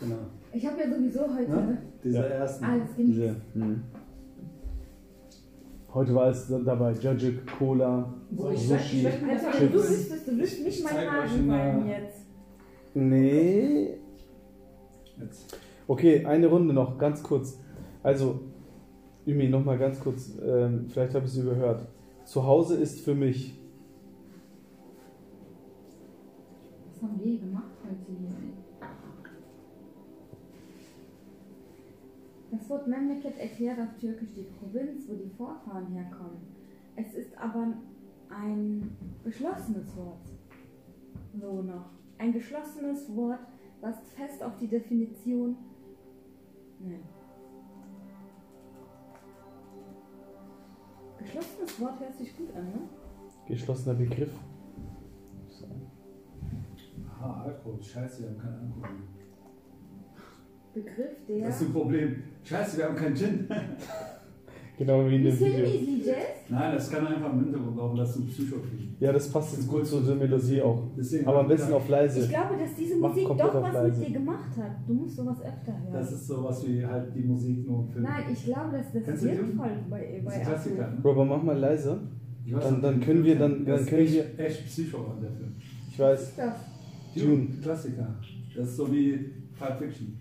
genau. ich habe ja sowieso heute Ne? Diese Ja. ersten. alles genießt. Diese. Mhm. Heute war es dabei Jajik, Cola, Sushi. was wenn du Chips. wüsstest, du willst nicht mein der- jetzt. Nee. Okay, eine Runde noch, ganz kurz. Also, Ümi, nochmal ganz kurz, ähm, vielleicht habe ich es überhört. Zu Hause ist für mich Was haben wir gemacht heute? Das Wort Memleket erklärt auf Türkisch die Provinz, wo die Vorfahren herkommen. Es ist aber ein geschlossenes Wort. So noch. Ein geschlossenes Wort, was fest auf die Definition. Nein. Geschlossenes Wort hört sich gut an, ne? geschlossener Begriff. Ah, Alkohol. Scheiße, wir haben keinen Alkohol. Begriff der. Das ist ein Problem. Scheiße, wir haben keinen Gin. Genau wie in dem Video. Nein, das kann einfach im Hintergrund laufen lassen, Psycho kriegen. Ja, das passt jetzt gut zu der Melodie auch. Deswegen Aber besten gedacht, auf leise. Ich glaube, dass diese Musik doch was leise. mit dir gemacht hat. Du musst sowas öfter hören. Das ist sowas wie halt die Musik nur im Film. Nein, ich glaube, dass das Kennst du wirkt die? voll bei, das ist bei ein. Ne? Bro, aber mach mal leise. Ich weiß Dann- dann können wir- dann- dann können echt, echt Psycho an der Film. Ich weiß. Was ist das? Dune. Klassiker. Das ist so wie Pulp Fiction.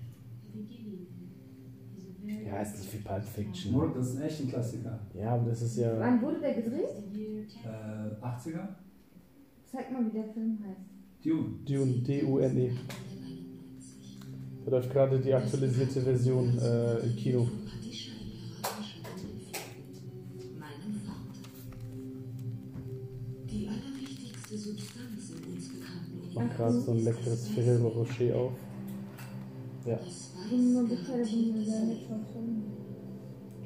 Ja, ist nicht wie Pulp Fiction. Nur, das ist echt ein Klassiker. Ja, aber das ist ja. Wann wurde der gedreht? Äh, 80er? Zeig mal, wie der Film heißt. Dune. Dune, D-U-N-E. Da läuft gerade die aktualisierte Version äh, im Kino. Ich mach gerade so ein leckeres Ferrero Rocher auf. Ja. Bin nur bitte, bin ich sehr nett.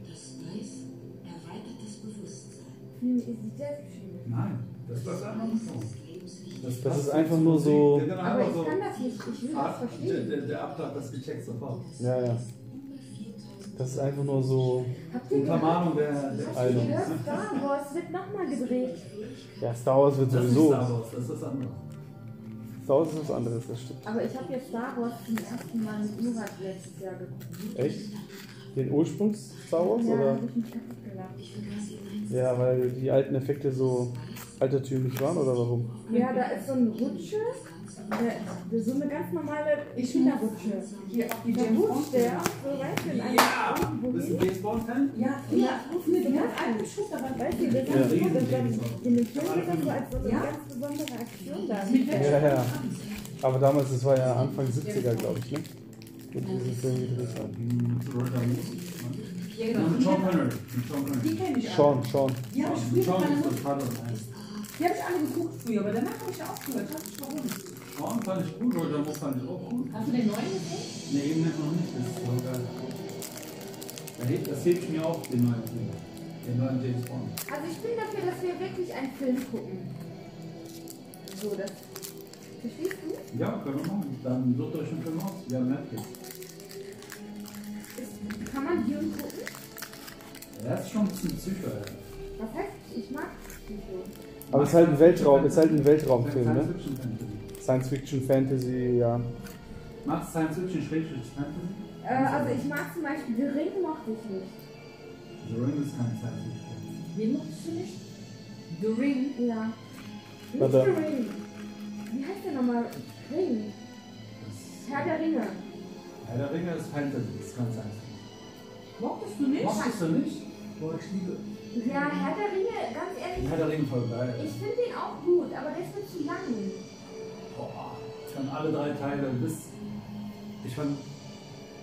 Das Weiß erweitert das Bewusstsein. Film ist die Jazz geschrieben. Nein, das war einfach nur so. Das passt ist einfach nur so- Der, genau, Aber ich kann das nicht, ich will das der, verstehen. der, der Abtrag, das gecheckt sofort. Ja, ja. Das ist einfach nur so. Untermahnung der, der Album. Star Wars wird nochmal gedreht. Ja, Star Wars wird Das ist sowieso. Star Wars, das ist das andere. Star Wars ist was anderes, das stimmt. Aber ich habe jetzt Star Wars zum ersten Mal mit Murat letztes Jahr geguckt. Echt? Den Ursprungs Star Wars? Ja, Oder? Ja, weil die alten Effekte so altertümlich waren oder warum? Ja, da ist so ein Rutsche, so eine ganz normale Ich Kinderrutsche. Hier auf die James Bond. der, so weißt du, in einem Ja! Bist du? Ja, ja, ich mir die ganz alten Schuhe dabei. Weißt du, das Ja. ist Riesen- das dann, in Film wird das so als so eine Ja. ganz besondere Aktion da. Mit? Ja, ja. Aber damals, das war ja Anfang 70er, glaube ich, ne? Wo diese Filme gedreht haben. Mit. Ja, Ja, genau. mit Sean Connery. Mit Sean Connery. Die kenne ich alle. Sean, habe ich Mit früher Sean meine ist Mutter. das Vater. Die habe ich alle geguckt früher, aber danach habe ich aufgehört. Weiß nicht warum. Sean fand ich gut, Roger Moore fand ich auch gut. Hast du den neuen gesehen? Ne, eben nicht noch nicht. Das ist so geil. Das hebt mir auf, den neuen Film. Den neuen James Bond. Also ich bin dafür, dass wir wirklich einen Film gucken. So, das. Verstehst du? Ja, können wir machen. Dann sucht euch einen Film aus. Wir haben Netflix. Ist, kann man Dune gucken? Er ist schon ein bisschen Psycho, ey. Was heißt, ich mag Psycho. Aber es ist halt ein Weltraum, es ist halt ein Weltraumfilm, ne? Science Fiction Fantasy. Science Fiction, Fantasy, ja. Magst du Science Fiction Schrägstrich Fantasy? Äh, also ich mag zum Beispiel The Ring mochte ich nicht. The Ring ist kein Science Fiction. Wen mochtest du nicht? The Ring. Ja. Nicht Warte. The Ring. Wie heißt der nochmal? Ring. Das Herr der Ringe. Herr der Ringe ist Fantasy, das ist kein Science Fiction. Mochtest du nicht? Mochtest du nicht? Boah, ich liebe. Ja, Herr der Ringe, ganz ehrlich, Herr der Ringe voll geil. ich finde den auch gut, aber der ist mir zu lang. Boah, ich fand alle drei Teile bis. Ich fand.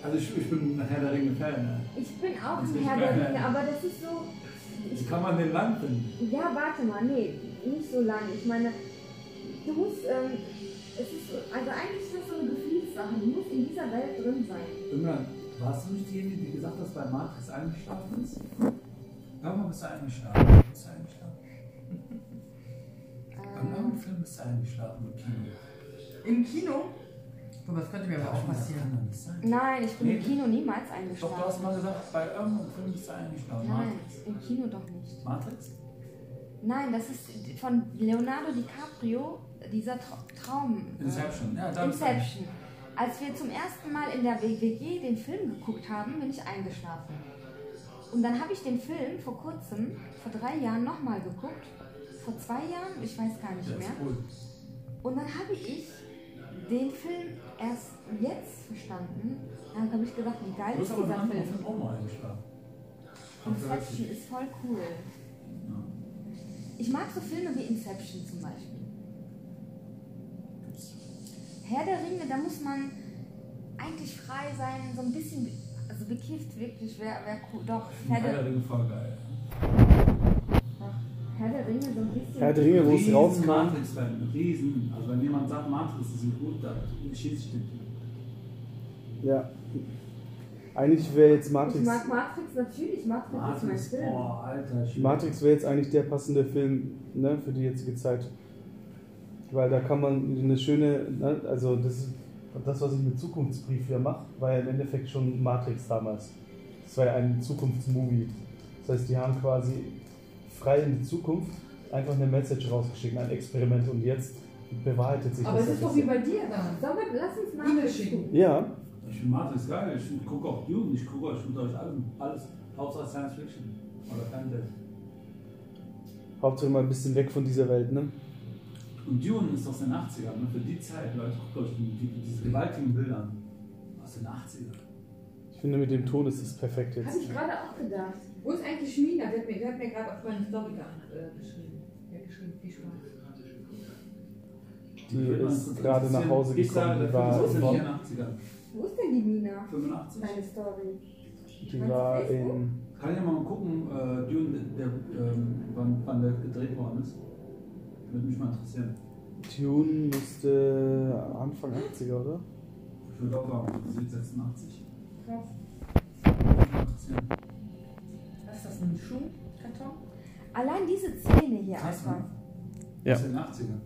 Also ich, ich bin ein Herr der Ringe Fan. Ne? Ich bin auch Das ein Herr der. Ringe, aber das ist so. Wie kann man den lang finden? ja, warte mal, nee, nicht so lang. Ich meine, du musst, ähm, es ist so, also eigentlich ist das so eine Gefühlssache. Du musst in dieser Welt drin sein. Irgendwann, warst du nicht diejenige, die gesagt hat, bei Matrix eingeschlafen ist? Irgendwann bist du eingeschlafen. Bist du eingeschlafen? Ähm, irgendeinem Film bist du eingeschlafen im Kino. Im Kino? Mal, das könnte mir aber auch passieren. nein, ich bin im Nee. Kino niemals Doch, du eingeschlafen. hast mal gesagt, bei irgendeinem Film bist du eingeschlafen. Nein, Matrix. im Kino doch nicht. Matrix? Nein, das ist von Leonardo DiCaprio, dieser Tra Traum. Inception. Ja, da Inception. Als wir zum ersten Mal in der WG den Film geguckt haben, bin ich eingeschlafen. Und dann habe ich den Film vor kurzem, vor drei Jahren nochmal geguckt. Vor zwei Jahren, ich weiß gar nicht mehr. Und dann habe ich den Film erst jetzt verstanden. Dann habe ich gedacht, wie geil ist dieser Film. Film auch mal eingeschlafen. Inception ist voll cool. Ich mag so Filme wie Inception zum Beispiel. Herr der Ringe, da muss man eigentlich frei sein, so ein bisschen, also bekifft wirklich, wäre wär cool. Doch, Herr der Ringe voll geil. Herr der Ringe so ein bisschen. Herr der Ringe, wo es Riesen rauskam. Matrix-Fan, Riesen. Also wenn jemand sagt, Matrix ist gut, dann schießt ich den Typ. Ja. Eigentlich wäre jetzt Ich Matrix. mag Matrix natürlich, Matrix, Matrix, ist mein Film. boah, alter Schwede. Matrix wäre jetzt eigentlich der passende Film ne, für die jetzige Zeit. Weil da kann man eine schöne, ne, also das, ist- das, was ich mit Zukunftsbrief hier mache, war ja im Endeffekt schon Matrix damals. Das war ja ein Zukunftsmovie. Das heißt, die haben quasi frei in die Zukunft einfach eine Message rausgeschickt, ein Experiment und jetzt bewahrheitet sich Aber das. es ist doch wie bei dir da. Sollen wir, lass uns Matrix schicken. Ja, Ich finde Matrix geil, ich gucke auch Dune, ich gucke euch, ich euch alles, alles, Hauptsache Science Fiction oder Fantasy. Hauptsache mal ein bisschen weg von dieser Welt, ne? Und Dune ist aus den 80ern, ne? für die Zeit, Leute, guckt euch die, die, diese gewaltigen Bilder an. Aus den 80ern. Ich finde, mit dem Ton ist es perfekt Habe jetzt. ich gerade auch gedacht. Wo ist eigentlich Mina? Der hat mir, der hat mir gerade auf meine Story äh, geschrieben. Der hat geschrieben, viel Spaß. Die ist gerade nach Hause Ich sage, gekommen. Die der war, Film ist aus den in, 84ern. Wo ist denn die Mina? 85. Deine Story. die war in Kann ich mal gucken, äh, Dune, der, ähm, wann, wann der gedreht worden ist? Würde mich mal interessieren. Tune müsste Anfang 80er, oder? Ich würde auch sagen, 86. Krass. Interessieren. Was ist das, ein Schuhkarton? Allein diese Szene hier einfach. ne? Ja. Aus den 80ern.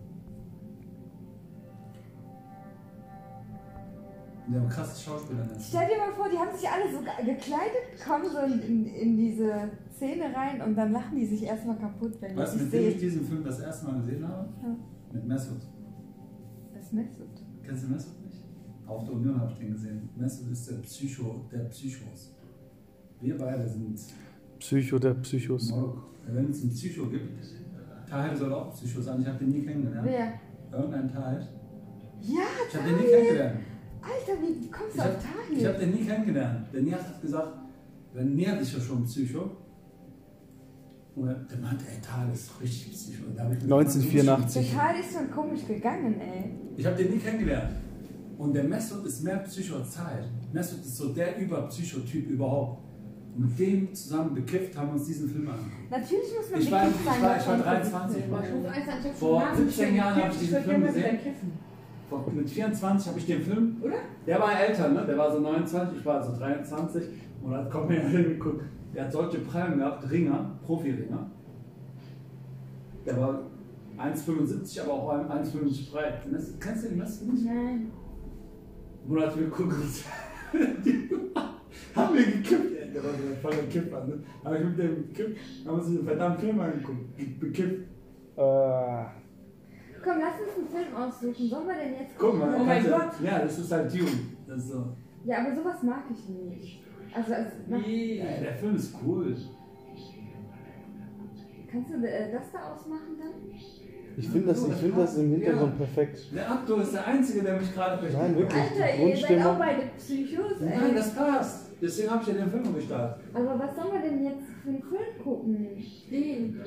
Haben krasse Schauspieler der Stell dir mal vor, die haben sich alle so ge- gekleidet, kommen so in, in, in diese Szene rein und dann lachen die sich erstmal kaputt, wenn Weißt du, die mit sich dem ich diesen Film das erste Mal gesehen habe? Ja. Mit Mesut. Das Mesut. Kennst du Mesut nicht? Auf der Union habe ich den gesehen. Mesut ist der Psycho, der Psychos. Wir beide sind Psycho der Psychos. Wenn es einen Psycho gibt, Tahir soll auch Psycho sein. Ich habe den nie kennengelernt. Wer? Irgendein Tahir. Ja, Ich habe den nie kennengelernt. Alter, wie kommst Ich du habe auf ich hab Tahir? den nie kennengelernt. Der Nihat hat gesagt, der Nihat ist ja schon Psycho. Und der der meinte, ey, Tahir ist doch richtig Psycho. Und da hab ich mir 1984. Total ist schon komisch gegangen, ey. Ich habe den nie kennengelernt. Und der Mesut ist mehr Psycho als Tahir. Mesut ist so der Überpsychotyp überhaupt. Und mit dem zusammen bekifft haben wir uns diesen Film angeguckt. Natürlich muss man Ich war- bekifft ich sein, war- ich war man 23. Film Aber ich sagen, ich hab Vor schon lange 17 nicht mehr Jahren hab ich diesen Film gesehen. Mit 24 habe ich den Film. Oder? Der war älter, ne? Der war so 29, ich war so 23. Und dann kommt mir hin, guck, der hat solche Prallen gehabt, Ringer, Profi-Ringer. Der war 1,75, aber auch 1,75 breit. Das- Kennst du den Messer nicht? Nein. Monat wir gucken uns. Die haben wir gekippt, ey. Der war so voll der Kipper, ne? Aber ich mit dem gekippt, haben uns diesen verdammten Film angeguckt. Ge- Bekippt. Äh, Komm, lass uns einen Film aussuchen. Sollen wir denn jetzt Guck mal, Oh mein Gott. Ja, das ist halt Dune. Das ist so. Ja, aber sowas mag ich nicht. Also, also Wie? Ja, der Film ist cool. kannst du äh, das da ausmachen dann? ich finde das, ich find das im Hintergrund perfekt. Der Abdo ist der Einzige, der mich gerade versteht. Nein, wirklich. Alter, ihr seid auch beide Psychos, ey. Nein, das passt. Deswegen habe ich ja den Film gestartet. Aber was sollen wir denn jetzt für einen Film gucken? Den.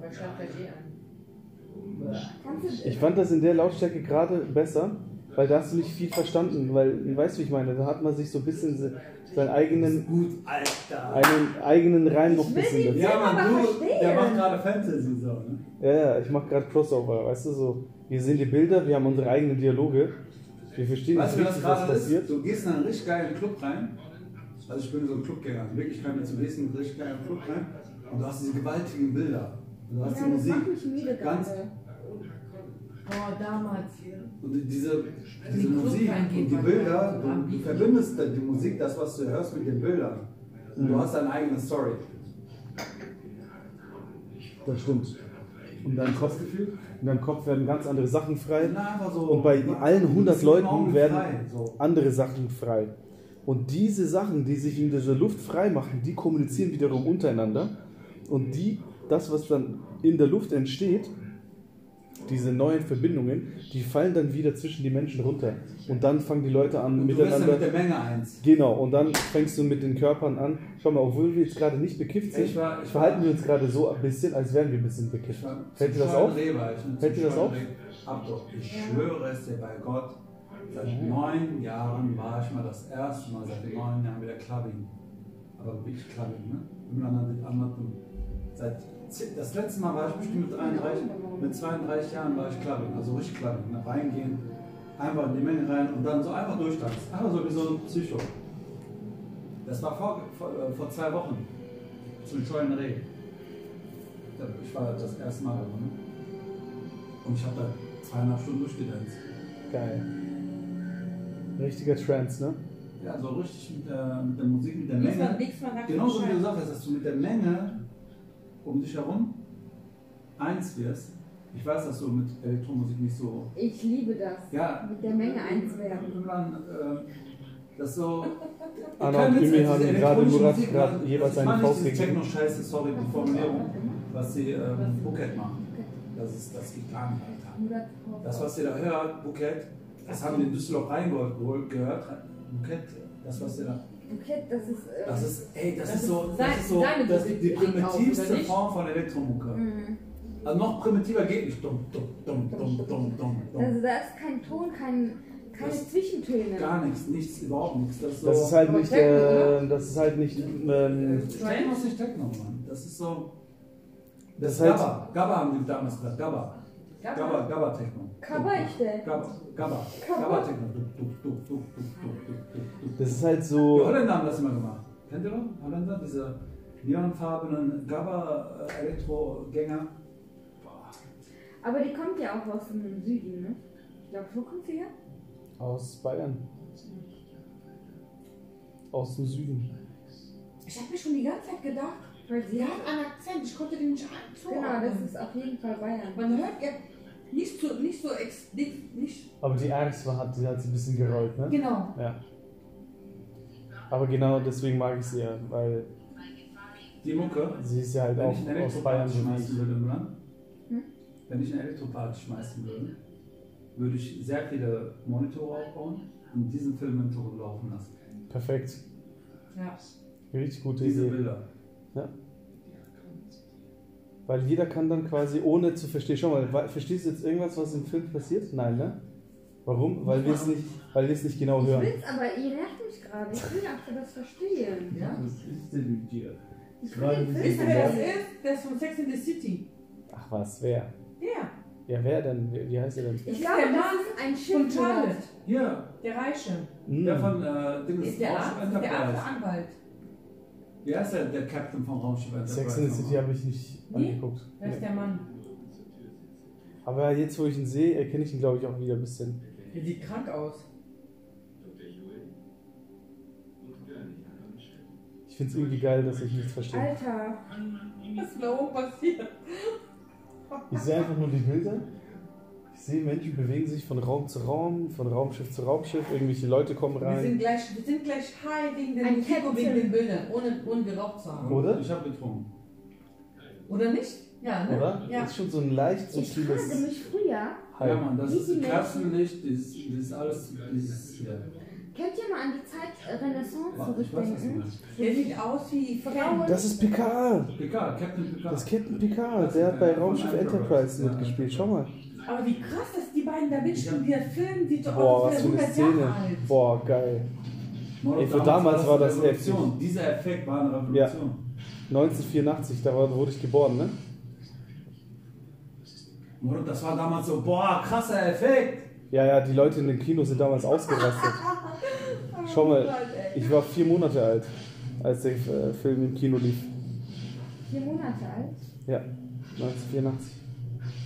Weil eh an. Ich fand das in der Lautstärke gerade besser, weil da hast du nicht viel verstanden, weil, weißt du, wie ich meine, da hat man sich so ein bisschen se- seinen eigenen, Gut, Alter. einen eigenen Reim noch ein bisschen. Ja, man, du, verstehen. der macht gerade Fantasy so, ne? Ja, ja, ich mach gerade Crossover, weißt du, so, wir sehen die Bilder, wir haben unsere eigenen Dialoge, wir verstehen Weißt nicht richtig, was gerade ist? passiert. Du gehst in einen richtig geilen Club rein. Also ich bin so ein Clubgänger. Wirklich, ich kann mir zum nächsten richtig geilen Club rein. Und du hast diese gewaltigen Bilder. Und du hast ja, die das Musik. Ganz. Oh, damals. und diese, diese die Musik und die Bilder, du du, verbindest die Musik, das, was du hörst, mit den Bildern. Und du hast deine eigene Story. Das stimmt. Und dein Kopf, Gefühl? in deinem Kopf werden ganz andere Sachen frei Na, so. und bei allen 100 Augen Leuten werden frei, so. andere Sachen frei. Und diese Sachen, die sich in dieser Luft freimachen, die kommunizieren wiederum untereinander. Und die, das, was dann in der Luft entsteht, diese neuen Verbindungen, die fallen dann wieder zwischen die Menschen runter. Und dann fangen die Leute an Und du wirst ja miteinander. mit der Menge eins. Genau, und dann fängst du mit den Körpern an. Schau mal, obwohl wir jetzt gerade nicht bekifft sind, Ich war- ich verhalten war- wir uns gerade so ein bisschen, als wären wir ein bisschen bekifft. Fällt dir das auf? Fällt dir das auf? Ich schwöre es dir bei Gott, seit neun Jahren war ich mal das erste Mal seit neun Jahren wieder Clubbing. Aber wirklich Clubbing, ne? Mit anderen, anderen, seit, das letzte Mal war ich bestimmt mit 33, mit 32 Jahren war ich Clubbing, also richtig Clubbing. Ne? Reingehen, einfach in die Menge rein und dann so einfach durchtanzen. Einfach so wie so ein Psycho. Das war vor, vor, äh, vor zwei Wochen zum Scheunenreh. Ich war das erste Mal da drin. Und ich habe da zweieinhalb Stunden durchgetanzt. Geil. Richtiger Trance, ne? Ja, so richtig mit der, mit der Musik, mit der Menge. Mal ich Genauso wie du hast, dass du mit der Menge um dich herum eins wirst. Ich weiß, dass du mit Elektromusik nicht so. Ich liebe das. Ja, Mit der Menge eins werden. irgendwann, äh, das so. Anna und diese haben gerade Murat gerade jeweils ich eine meine Faust gegeben. Techno-Scheiße, sorry, die Formulierung, was sie ähm, Bouquet machen. Das, ist, das geht gar nicht, Alter. Das, was ihr da hört, Bouquet, das haben wir in Düsseldorf reingeholt, gehört. Bouquet, das, was ihr da. Okay, das ist. Äh, Das ist, ey, das, Das ist so, das ist so das ist die primitivste? Form von Elektromucke. mh. Also noch primitiver geht nicht. Dumm, dumm, dumm, dumm, dumm, dumm, Also dumm. da ist kein Ton, kein, keine Das- Zwischentöne. Gar nichts, nichts, überhaupt nichts. Das ist, so, Das ist halt nicht, Techno, äh, das ist halt nicht, ähm, Techno ist nicht Techno, Mann. Das ist so. Das Das ist ist halt- Gabba. Gabba haben die damals gesagt. Gabba. Gabba, Gabba Techno. Cover ich denn? Gabba, Gabba. Gabba. Gabba Techno. Das ist halt Die so, Holländer haben das immer gemacht. Kennt ihr noch? Holländer? Diese neonfarbenen Gabba-Elektro-Gänger. Boah. Aber die kommt ja auch aus dem Süden, ne? Ich glaube, wo kommt sie her? aus Bayern. Aus dem Süden. Ich habe mir schon die ganze Zeit gedacht, Weil sie sie hat einen Akzent, ich konnte den nicht einzuordnen. Genau, das ist auf jeden Fall Bayern. Man hört ja nicht so, nicht so, ex, nicht, nicht Aber die Ernst war, hat, sie hat sie ein bisschen gerollt, ne? genau. Ja. Aber genau deswegen mag ich sie ja, weil Die Mucke, sie ist ja halt auch aus Bayern schmeißen würde im Land, Hm? wenn ich einen Elektroparty schmeißen würde, würde ich sehr viele Monitore aufbauen und diesen Film im Hintergrund laufen lassen. Perfekt. Ja. Richtig gute Diese Idee. Bilder. Weil jeder kann dann quasi, ohne zu verstehen, schau mal, verstehst du jetzt irgendwas, was im Film passiert? Nein, ne? Warum? Weil wir es nicht, weil wir es nicht genau Ich hören. will's, aber ihr nervt mich gerade. Ich will auch das verstehen. Ja. Was ist denn mit dir? Ich will den ein Wisst Film ihr, wer das ist? Der ist von Sex in the City. Ach was, wer? Ja. Ja, wer denn? Wie wie heißt er denn? Ich ist glaube, der Mann ist ein Von Schild. Charlotte. Hier, Der Reiche. Hm. der von äh, Dings Ist Arzt, der Arzt, der Anwalt. Wie heißt der, der Captain vom Raumschiff Enterprise? Sex in the City habe ich nicht Nee. angeguckt. Wer ist Nee. der Mann? Aber jetzt, wo ich ihn sehe, erkenne ich ihn, glaube ich, auch wieder ein bisschen. Der sieht krank aus. Ich finde es irgendwie geil, dass ich nichts verstehe. Alter. Was ist da oben passiert? Ich sehe einfach nur die Bilder. Ich sehe, Menschen bewegen sich von Raum zu Raum, von Raumschiff zu Raumschiff. Irgendwelche Leute kommen Wir rein. sind gleich, wir sind gleich high wegen den Musik und wegen Captain. den Bildern, ohne, ohne geraucht zu haben. Oder? Ich habe getrunken. Oder nicht? Ja, ne? Oder? Ja. Das ist schon so ein leicht Ich frage subtiles mich früher, Ja. Mann, das ist die Kerzenlicht, dieses, dieses alles, dieses hier. könnt ihr mal an die Zeit äh, Renaissance zurückdenken? Der sieht aus wie Frauen. Das ist Picard. Picard, Captain Picard. Das ist Captain Picard. Der hat bei Raumschiff Enterprise mitgespielt. Schau mal. Aber wie krass, dass die beiden da mitspielen. Der Film sieht so Boah, aus, was für eine 100 Jahre Szene. alt. Boah, geil. Ey, für damals war das eine Revolution. Dieser Effekt war eine Revolution. 1984, da war- wurde ich geboren, ne? Moro, das war damals so, boah, krasser Effekt. Ja, ja, die Leute in den Kinos sind damals ausgerastet. Schau mal, ich war vier Monate alt, als der äh, Film im Kino lief. Vier Monate alt. Ja, 1984.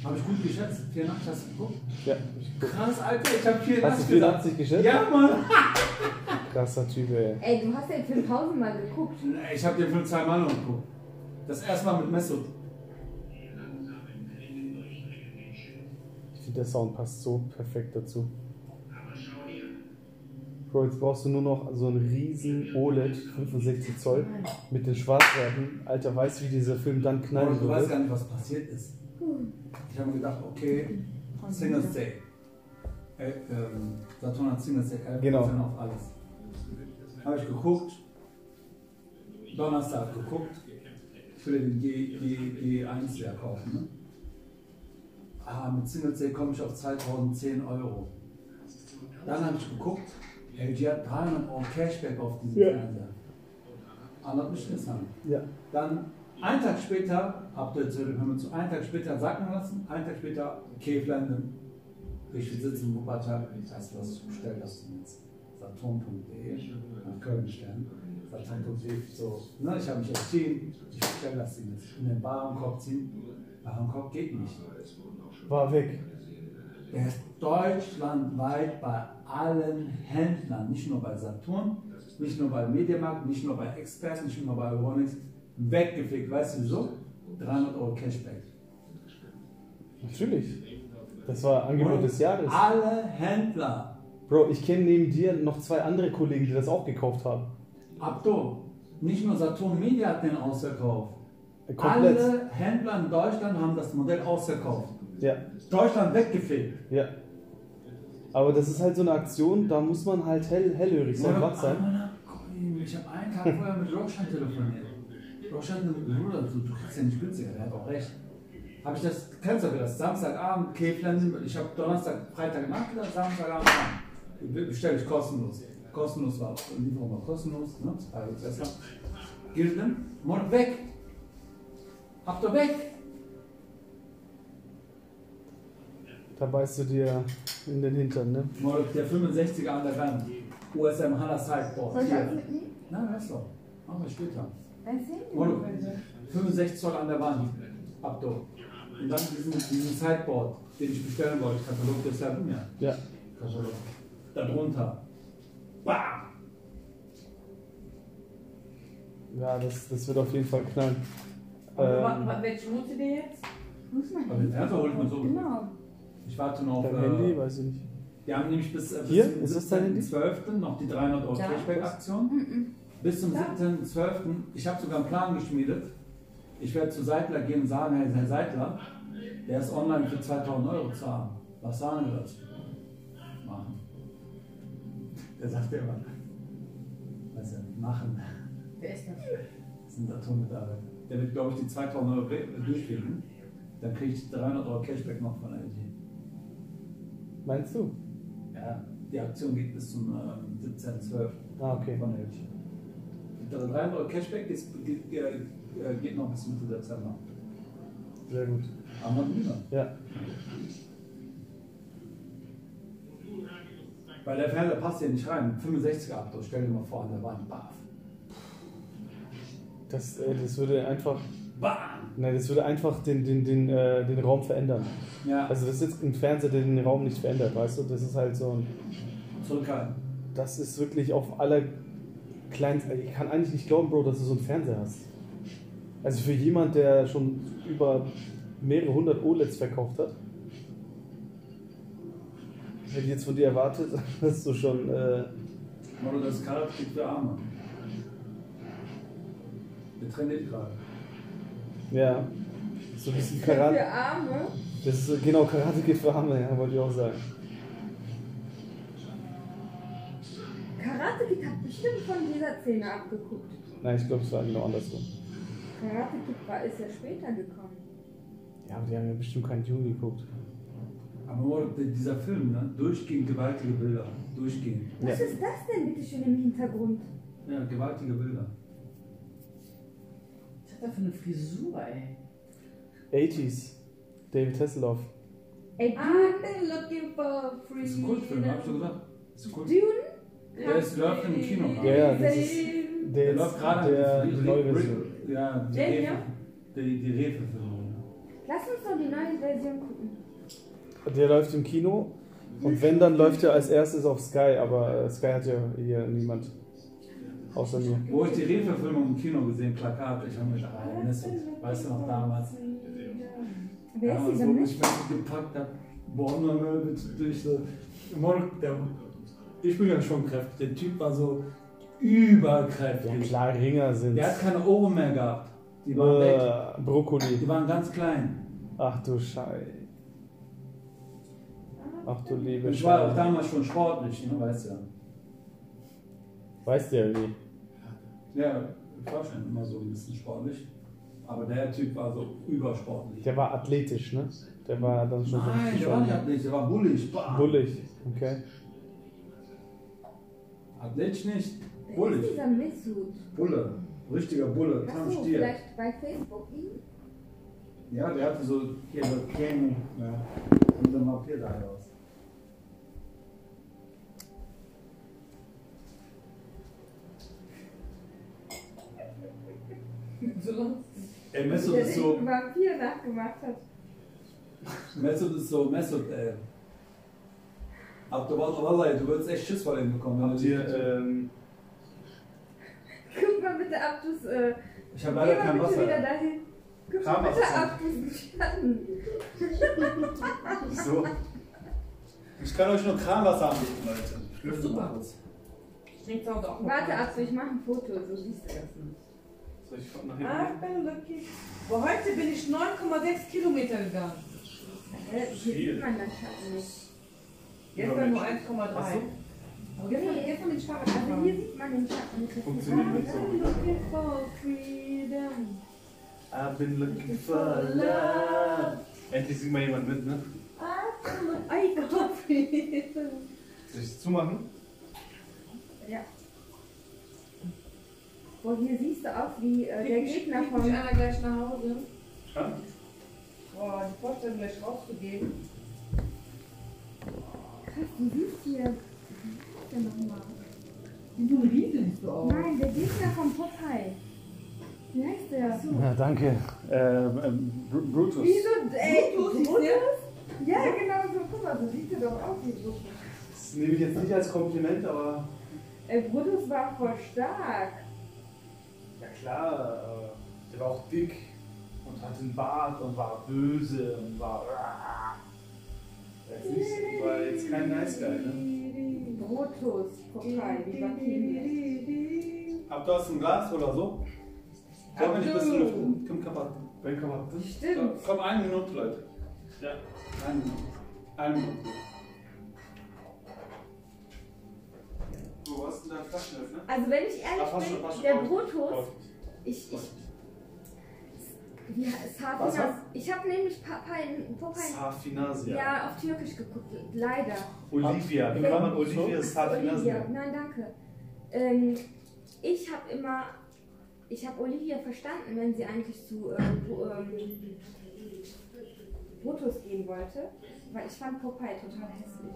Habe ich gut geschätzt. 84 hast du geguckt? Ja, ich. Krass, Alter, ich habe 84 Hast du 84 geschätzt? Ja, Mann. Krasser Typ, ey. Ey, du hast den Film tausendmal geguckt. Ich habe den Film zweimal noch geguckt. Das erste Mal mit Mesut. Ich finde, der Sound passt so perfekt dazu. Bro, jetzt brauchst du nur noch so einen riesen OLED 65 Zoll mit den Schwarzwerten. Alter, weißt du, wie dieser Film dann knallen du weißt gar nicht, was passiert ist. Ich habe mir gedacht, okay, Singles Day. Äh, ähm, Saturn hat Singles Day 11% Genau. auf alles. Habe ich geguckt, Donnerstag geguckt, ich will den G, G, G1 leer kaufen. Ne? Ah, mit Singles Day komme ich auf 2010 Euro. Dann habe ich geguckt, LG hat 300 Euro Cashback auf diesen Ja. Fernseher. Andere mich interessant. Ja. Dann einen Tag später, habt ihr jetzt hör mir zu, einen Tag später sacken lassen, einen Tag später Käflanden. Ich sitze in Wuppertal, ich weiß, was ich bestellt habe, jetzt saturn.de nach Köln stellen. Saturn.de, so, ne, ich habe mich entschieden, ich bestelle das Ding jetzt. In den Warenkorb ziehen. Warenkorb geht nicht. War weg. Der ist deutschlandweit bei allen Händlern, nicht nur bei Saturn, nicht nur bei Mediamarkt, nicht nur bei Expert, nicht nur bei Euronics, weggefegt. Weißt du wieso? 300 Euro Cashback. Natürlich. Das war Angebot des Jahres. Alle Händler. Bro, ich kenne neben dir noch zwei andere Kollegen, die das auch gekauft haben. Abdo, nicht nur Saturn Media hat den ausverkauft. Komplett. Alle Händler in Deutschland haben das Modell ausverkauft. Ja, Deutschland weggefegt. ja. Aber das ist halt so eine Aktion, da muss man halt hell, hellhörig sein, wach sein. Ich habe einen Tag vorher mit Roshan telefoniert. Roshan, Bruder, du, du kriegst ja nicht günstiger, der hat auch recht. Habe ich das, kennst du das? Samstagabend, Käflein, ich habe Donnerstag, Freitag nachgedacht, Samstagabend. Bestelle ich kostenlos. Kostenlos war auch. Lieferung war kostenlos, ne? Also besser. Gilt dann, morgen weg. Habt ihr weg. Da beißt du dir in den Hintern, ne? Morgen der 65er an der Wand. USM Hanna Sideboard. Soll ich? Nein, weißt du. Machen wir später. Bitte. 65 Zoll an der Wand. Abdo. Und dann diesen, diesen Sideboard, den ich bestellen wollte. Katalog des Herrn mir. Ja. Katalog. Darunter. Bam! Ja, das, das wird auf jeden Fall knallen. Ähm, welche nutzt ihr jetzt? Muss man Aber den Fernseher holt man so. Genau. Ich warte noch auf. dein Handy, Äh, weiß ich nicht. wir haben nämlich bis, äh, bis Hier? Ist das dein Handy? 12. noch die 300 Euro Ja. Bis zum Ja. 17.12. Ich habe sogar einen Plan geschmiedet. Ich werde zu Seidler gehen und sagen, Herr, Herr Seidler, der ist online für 2000 Euro zu haben. Was sagen Sie dazu? Machen. Der sagt immer, was er machen. Wer ist das? Das sind Atommitarbeiter. Der wird, glaube ich, die 2000 Euro durchkriegen. Dann kriege ich 300 Euro Cashback noch von LG. Meinst du? Ja, die Aktion geht bis zum ähm, 17.12. Ah, okay. von LG. Der 300 Euro Cashback ist, geht, äh, geht noch bis Mitte Dezember. Sehr gut. Am wieder. Ja. Weil der Fernseher passt hier nicht rein. 65er Abdruck, stell dir mal vor, an der Wand. Baf. Das, äh, das würde einfach. Bam! Nein, das würde einfach den, den, den, äh, den Raum verändern. Ja, Also das ist jetzt ein Fernseher, der den Raum nicht verändert, weißt du? Das ist halt so ein. zurückhalten. Das ist wirklich auf aller kleinsten. Ich kann eigentlich nicht glauben, Bro, dass du so einen Fernseher hast. Also für jemand, der schon über mehrere hundert OLEDs verkauft hat, hätte ich jetzt von dir erwartet, dass du schon. Äh, Motto, das Karate Kid für Arme. Wir trainieren gerade. ja. So ein bisschen Karate. Für Arme. Das ist genau Karate geht für Arme, ja, wollte ich auch sagen. Karate Kid hat bestimmt von dieser Szene abgeguckt. Nein, ich glaube, es war genau andersrum. Karate Kid war, ist ja später gekommen. Ja, aber die haben ja bestimmt keinen Juni geguckt. Aber dieser Film, ne? durchgehend gewaltige Bilder. Durchgehend. Was Ja. ist das denn bitte schön im Hintergrund? Ja, gewaltige Bilder. Was hat er für eine Frisur, ey? 80s. David Hasselhoff. Ey, I've been looking for free. Das ist ein Kultfilm, hab ich schon gesagt. Das ist ein Kultfilm. Dune? Der ist, läuft im Kino gerade. Ja, ja, das ist der, Der läuft gerade der, die, neue Version. Ja, die Der Refe. hier? Die, die Refe-Filme. Lass uns doch die neue Version gucken. Der läuft im Kino. Und wenn, dann läuft er als erstes auf Sky, aber äh, Sky hat ja hier niemand. Außer mir. Wo ich die Refe-Filme im Kino gesehen, Plakat, ich habe mir gedacht, ah, Nessun, weißt du noch damals? Wer ist Damals, dieser Mensch? ich mich gepackt habe, Bonner mit durch der, Ich bin ja schon kräftig. Der Typ war so überkräftig. Ja klar, Ringer sind. Der hat keine Ohren mehr gehabt. Die waren weg. Äh, Brokkoli. Die waren ganz klein. Ach du Scheiße. Ach du liebe Ich war auch damals schon sportlich, ne, weißt du ja. Weißt du ja wie. Ja, ich war schon immer so ein bisschen sportlich. Aber der Typ war so übersportlich. Der war athletisch, ne? Der war dann schon so Nein, richtig der war nicht athletisch, der war bullig. Bam. bullig. Okay. Athletisch nicht, Wer ist dieser Missut? Bulle. Richtiger Bulle, du Kampfstier. vielleicht bei Facebook ihn? Ja, der hatte so hier so Kängel. Ja. Und dann Vampir da aus. So. Ey, Der ist so. Vampir nachgemacht hat. Mesut ist so, Mesut, ey. Aber du, Wallahi, du würdest echt Schiss vor ihm bekommen. Habt du ihr, ähm, Guck mal bitte Abdus. Äh, ich habe geh leider kein bitte wieder Wasser. dahin. Guck mal bitte Wasser. Abdus Schatten. So. Ich kann euch nur Kranwasser anbieten, Leute. Ich lüfte mal kurz. Ich trinke Hause auch noch Warte, mal. Abdus, ich mache ein Foto, so siehst du das nicht. soll ich von nach I've been looking. Boah, heute bin ich 9,6 Kilometer gegangen. Hä, hier sieht man das Schatten nicht. Gestern nur 1,3. Ach so. Aber gestern, Nee. gestern bin ich Fahrrad Also hier sieht man den Schatten Funktioniert nicht so. geil. Looking for freedom. I've been looking for love. Endlich singt mal jemand mit, ne? I got freedom. Soll ich es zumachen? Ja. Boah, hier siehst du auch, wie äh, der Gegner Kommt von. nicht einer gleich nach Hause? Ja. Boah, die Vorstellung gleich rauszugehen. Du siehst hier. Was ist denn nochmal? Wie so ein Riese siehst du aus. Nein, der Gegner von Popeye. Wie heißt der? Ja, danke. Ähm, ähm, Br- Brutus. Wieso? Ey, Brutus? Brutus? Ja, genau so. Guck mal, so sieht er doch aus wie Brutus. Das nehme ich jetzt nicht als Kompliment, aber. Ey, Brutus war voll stark. Ja klar, äh, der war auch dick und hatte einen Bart und war böse und war. Der ist nicht, war jetzt kein Nice Guy, ne? Brutus, Popeye, wie war chemisch. Habt ihr aus ein Glas oder so? Komm, wenn ich ein bisschen lüften. Komm, kaputt. Das? So, Stimmt. komm, eine Minute, Leute. Ja. Eine Minute. Eine Minute. Du hast denn da Flaschenöffner? Also wenn ich ehrlich Ach, bin, schon. der Läuft. ich, ich, Was, Safinas? Ich habe nämlich Popeye, Popeye Safinasia. ja, auf Türkisch geguckt, leider. Olivia. Wie Ja. kann man Olivia Safinasia? nein, danke. Ähm, ich habe immer, ich habe Olivia verstanden, wenn sie eigentlich zu ähm, ähm, gehen wollte, weil ich fand Popeye total hässlich.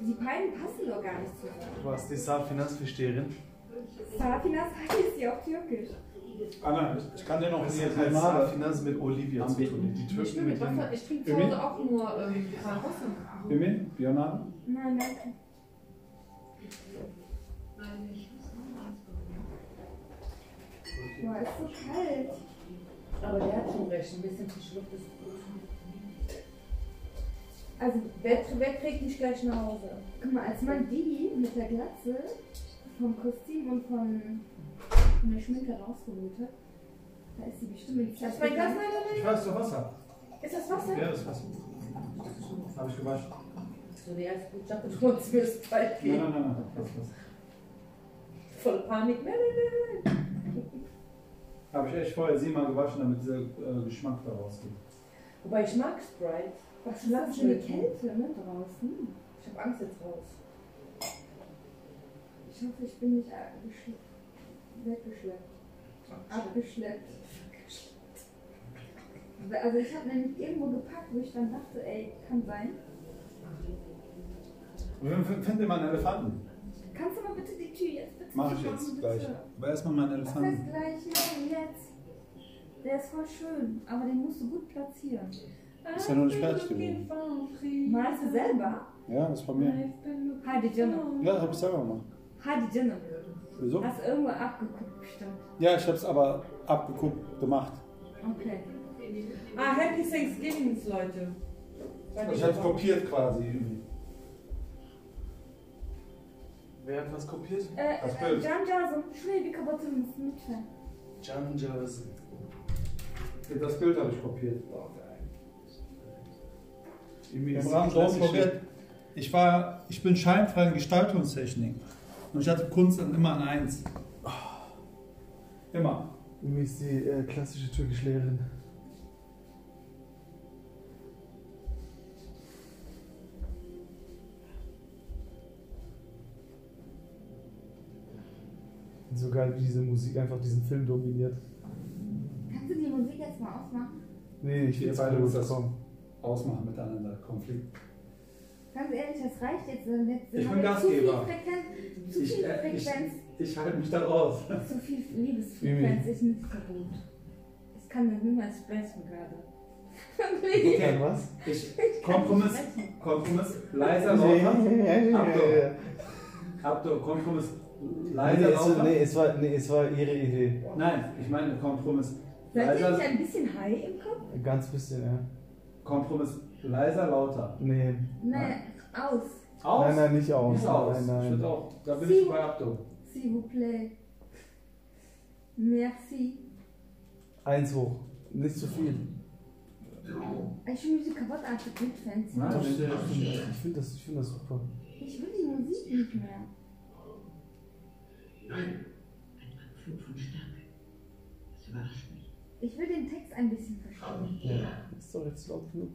Die beiden passen doch gar nicht zusammen. Du warst die Safinas-Versteherin. Safinas heißt sie auf Türkisch. Anna, ich kann dir noch Das hat halt Limonade. Safinas mit Olivia zu tun. Die Ich, Türken mit. Wasser, ich trinke zu Hause auch nur ähm, Wasser. Bimin, Bionade? Nein, danke. Boah, ist so kalt. Aber der hat schon recht, ein bisschen frische Luft ist gut. Also, Wer, wer kriegt nicht gleich nach Hause? guck mal, als man die mit der Glatze vom Kostüm und von, der Schminke rausgeholt hat, da ist sie bestimmt in Das ist mein Glas, nein, Ich nein, weiß doch Wasser. nein. Ist das Wasser? Ja, das ist Wasser. Habe ich gewaschen. So, nee, alles gut. Ich dachte, du wolltest mir das bald Nein, geben. nein, nein, nein. Das ist Wasser. Voll Panik. Nein, nein, nein, nein. Habe ich echt vorher siebenmal gewaschen, damit dieser äh, Geschmack da rausgeht. Wobei ich mag Sprite. Was ist das für eine Kälte, ne, draußen? Ich habe Angst jetzt raus. Ich hoffe, ich bin nicht geschle- weggeschleppt. Abgeschleppt. Also ich habe nämlich irgendwo gepackt, wo ich dann dachte, ey, kann sein. Findet mal einen Elefanten. Kannst du mal bitte die Tür jetzt bitte Mach ich jetzt bitte? gleich. Aber erstmal meinen Was heißt Elefanten. gleich? Nein, jetzt. Der ist voll schön, aber den musst du gut platzieren. Ist ja noch nicht fertig geworden. Malst du selber? Ja, das ist von mir. Hadi canım. Ja, hab ich selber gemacht. Hadi canım. Wieso? Hast du irgendwo abgeguckt, bestimmt. Ja, ich hab's aber abgeguckt gemacht. Okay. Ah, Happy Thanksgiving, Leute. Ich hab's kopiert quasi. Wer hat was kopiert? Äh, Das äh, Bild. Can Johnson, schnell die kaputte müssen mitfahren. Jan Johnson. Das Bild habe ich kopiert. Im ist Rahmen. Ich war, ich bin scheinfrei in Gestaltungstechnik. Und ich hatte Kunst dann immer an eins. Immer. Irgendwie ist die äh, klassische Türkischlehrerin. So geil, wie diese Musik einfach diesen Film dominiert. Kannst du die Musik jetzt mal ausmachen? Nee, ich will jetzt beide das- kommen. Ausmachen miteinander, Konflikt. Ganz ehrlich, das reicht jetzt. jetzt Ich bin Gastgeber. Zu viel Frequenz, zu Ich, viel äh, ich, Frequenz, ich halte mich da raus. zu viel Liebesfrequenz ist nicht so gut. Ich kann mit niemals sprechen gerade. Dann was? Ich, Kompromiss. Kompromiss, leiser, lauter. Abdo. Abdo, Kompromiss, Nee, leiser, es, lauter. nee, es war, nee, es war ihre Idee. Nein, ich meine Kompromiss, Seid ihr nicht ein bisschen high im Kopf? Ein ganz bisschen, ja. Kompromiss, leiser, lauter. Nee. Nein, aus. Aus? Nein, nein, nicht aus. Nicht aus. Nein, Ich nein. finde auch, da bin Sie- ich bei Abdo. S'il vous plaît. Merci. Eins hoch. Nicht zu viel. Ich will Musik kaputt einfach mit Fans. Nein, Ich finde das, ich find das super. Ich will die Musik nicht mehr. Ein Anflug von Stärke. Das überrascht mich. Ich will den Text ein bisschen verstehen. Ja. Ist doch jetzt laut genug.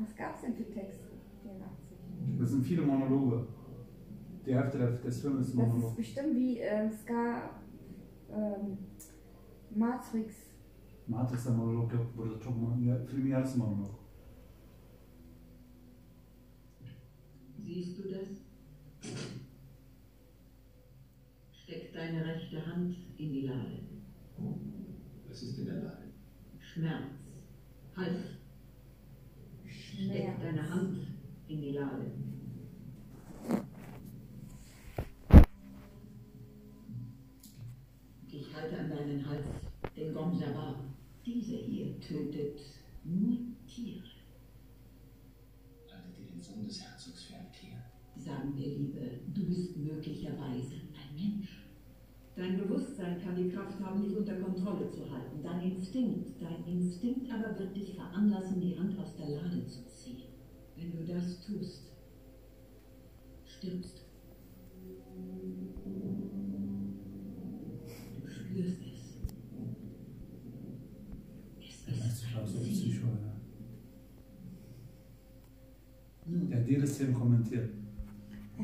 Was gab's denn für Texte? 84. Das sind viele Monologe. Die Hälfte des Films ist ein Das ist Monolog. bestimmt wie äh, Ska ähm, Matrix. Matrix der Monolog, wurde schon ja, für mich alles ein Monolog. Siehst du das? Steck deine rechte Hand in die Lade. Was ist in der Lage? Schmerz. Halt. Steck deine Hand in die Lade. Ich halte an deinen Hals den Gomjaba. Dieser hier tötet nur Tiere. Haltet ihr den Sohn des Herzogs für ein Tier? Sagen wir lieber, du bist möglicherweise ein Mensch. Dein Bewusstsein kann die Kraft haben, dich unter Kontrolle zu halten. Dein Instinkt, dein Instinkt aber wird dich veranlassen, die Hand aus der Lade zu ziehen. Wenn du das tust, stirbst du. Du spürst es. Es ist ist ja. Nun, Der hat jede Szene kommentiert.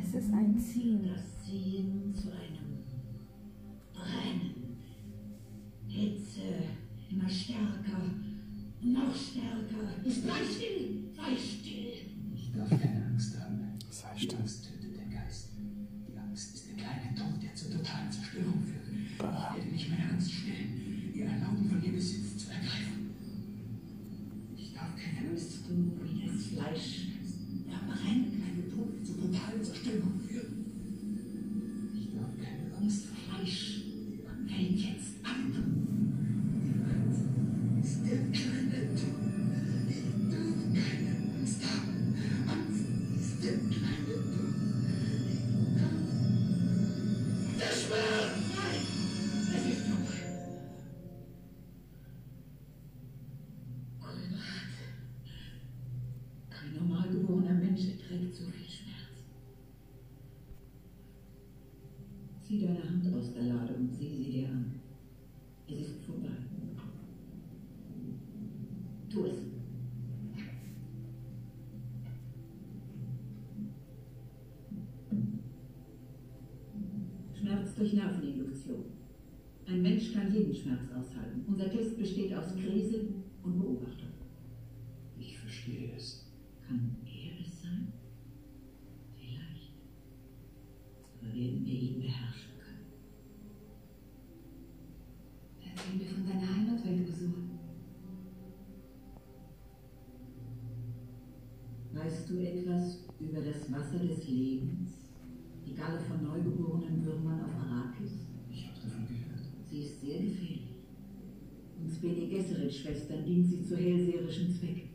Es ist ein Ziel. das Ziehen zu einem Brennen. Hitze, immer stärker, noch stärker. Sei still, sei still. Ich darf keine Angst haben. Sei Die still. Angst tötet den Geist. Die Angst ist der kleine Tod, der zur totalen Zerstörung führt. Ich werde nicht meine Angst stillen, ihr erlauben, von ihr Besitz zu ergreifen. Ich darf keine Angst du, wie das Fleisch verbrennt? Meine Tod zur totalen Zerstörung führen. Durch Nerveninduktion. Ein Mensch kann jeden Schmerz aushalten. Unser Test besteht aus Krise und Beobachtung. Ich verstehe es. Kann er es sein? Vielleicht. Aber werden wir ihn beherrschen können? Erzähl mir von deiner Heimatwelt, Ursula. Weißt du etwas über das Wasser des Lebens? Die Galle von neugeborenen Würmern auf Arrakis? Ich habe davon gehört. Sie ist sehr gefährlich. Uns Gesserit-Schwestern dient sie zu hellseherischen Zwecken.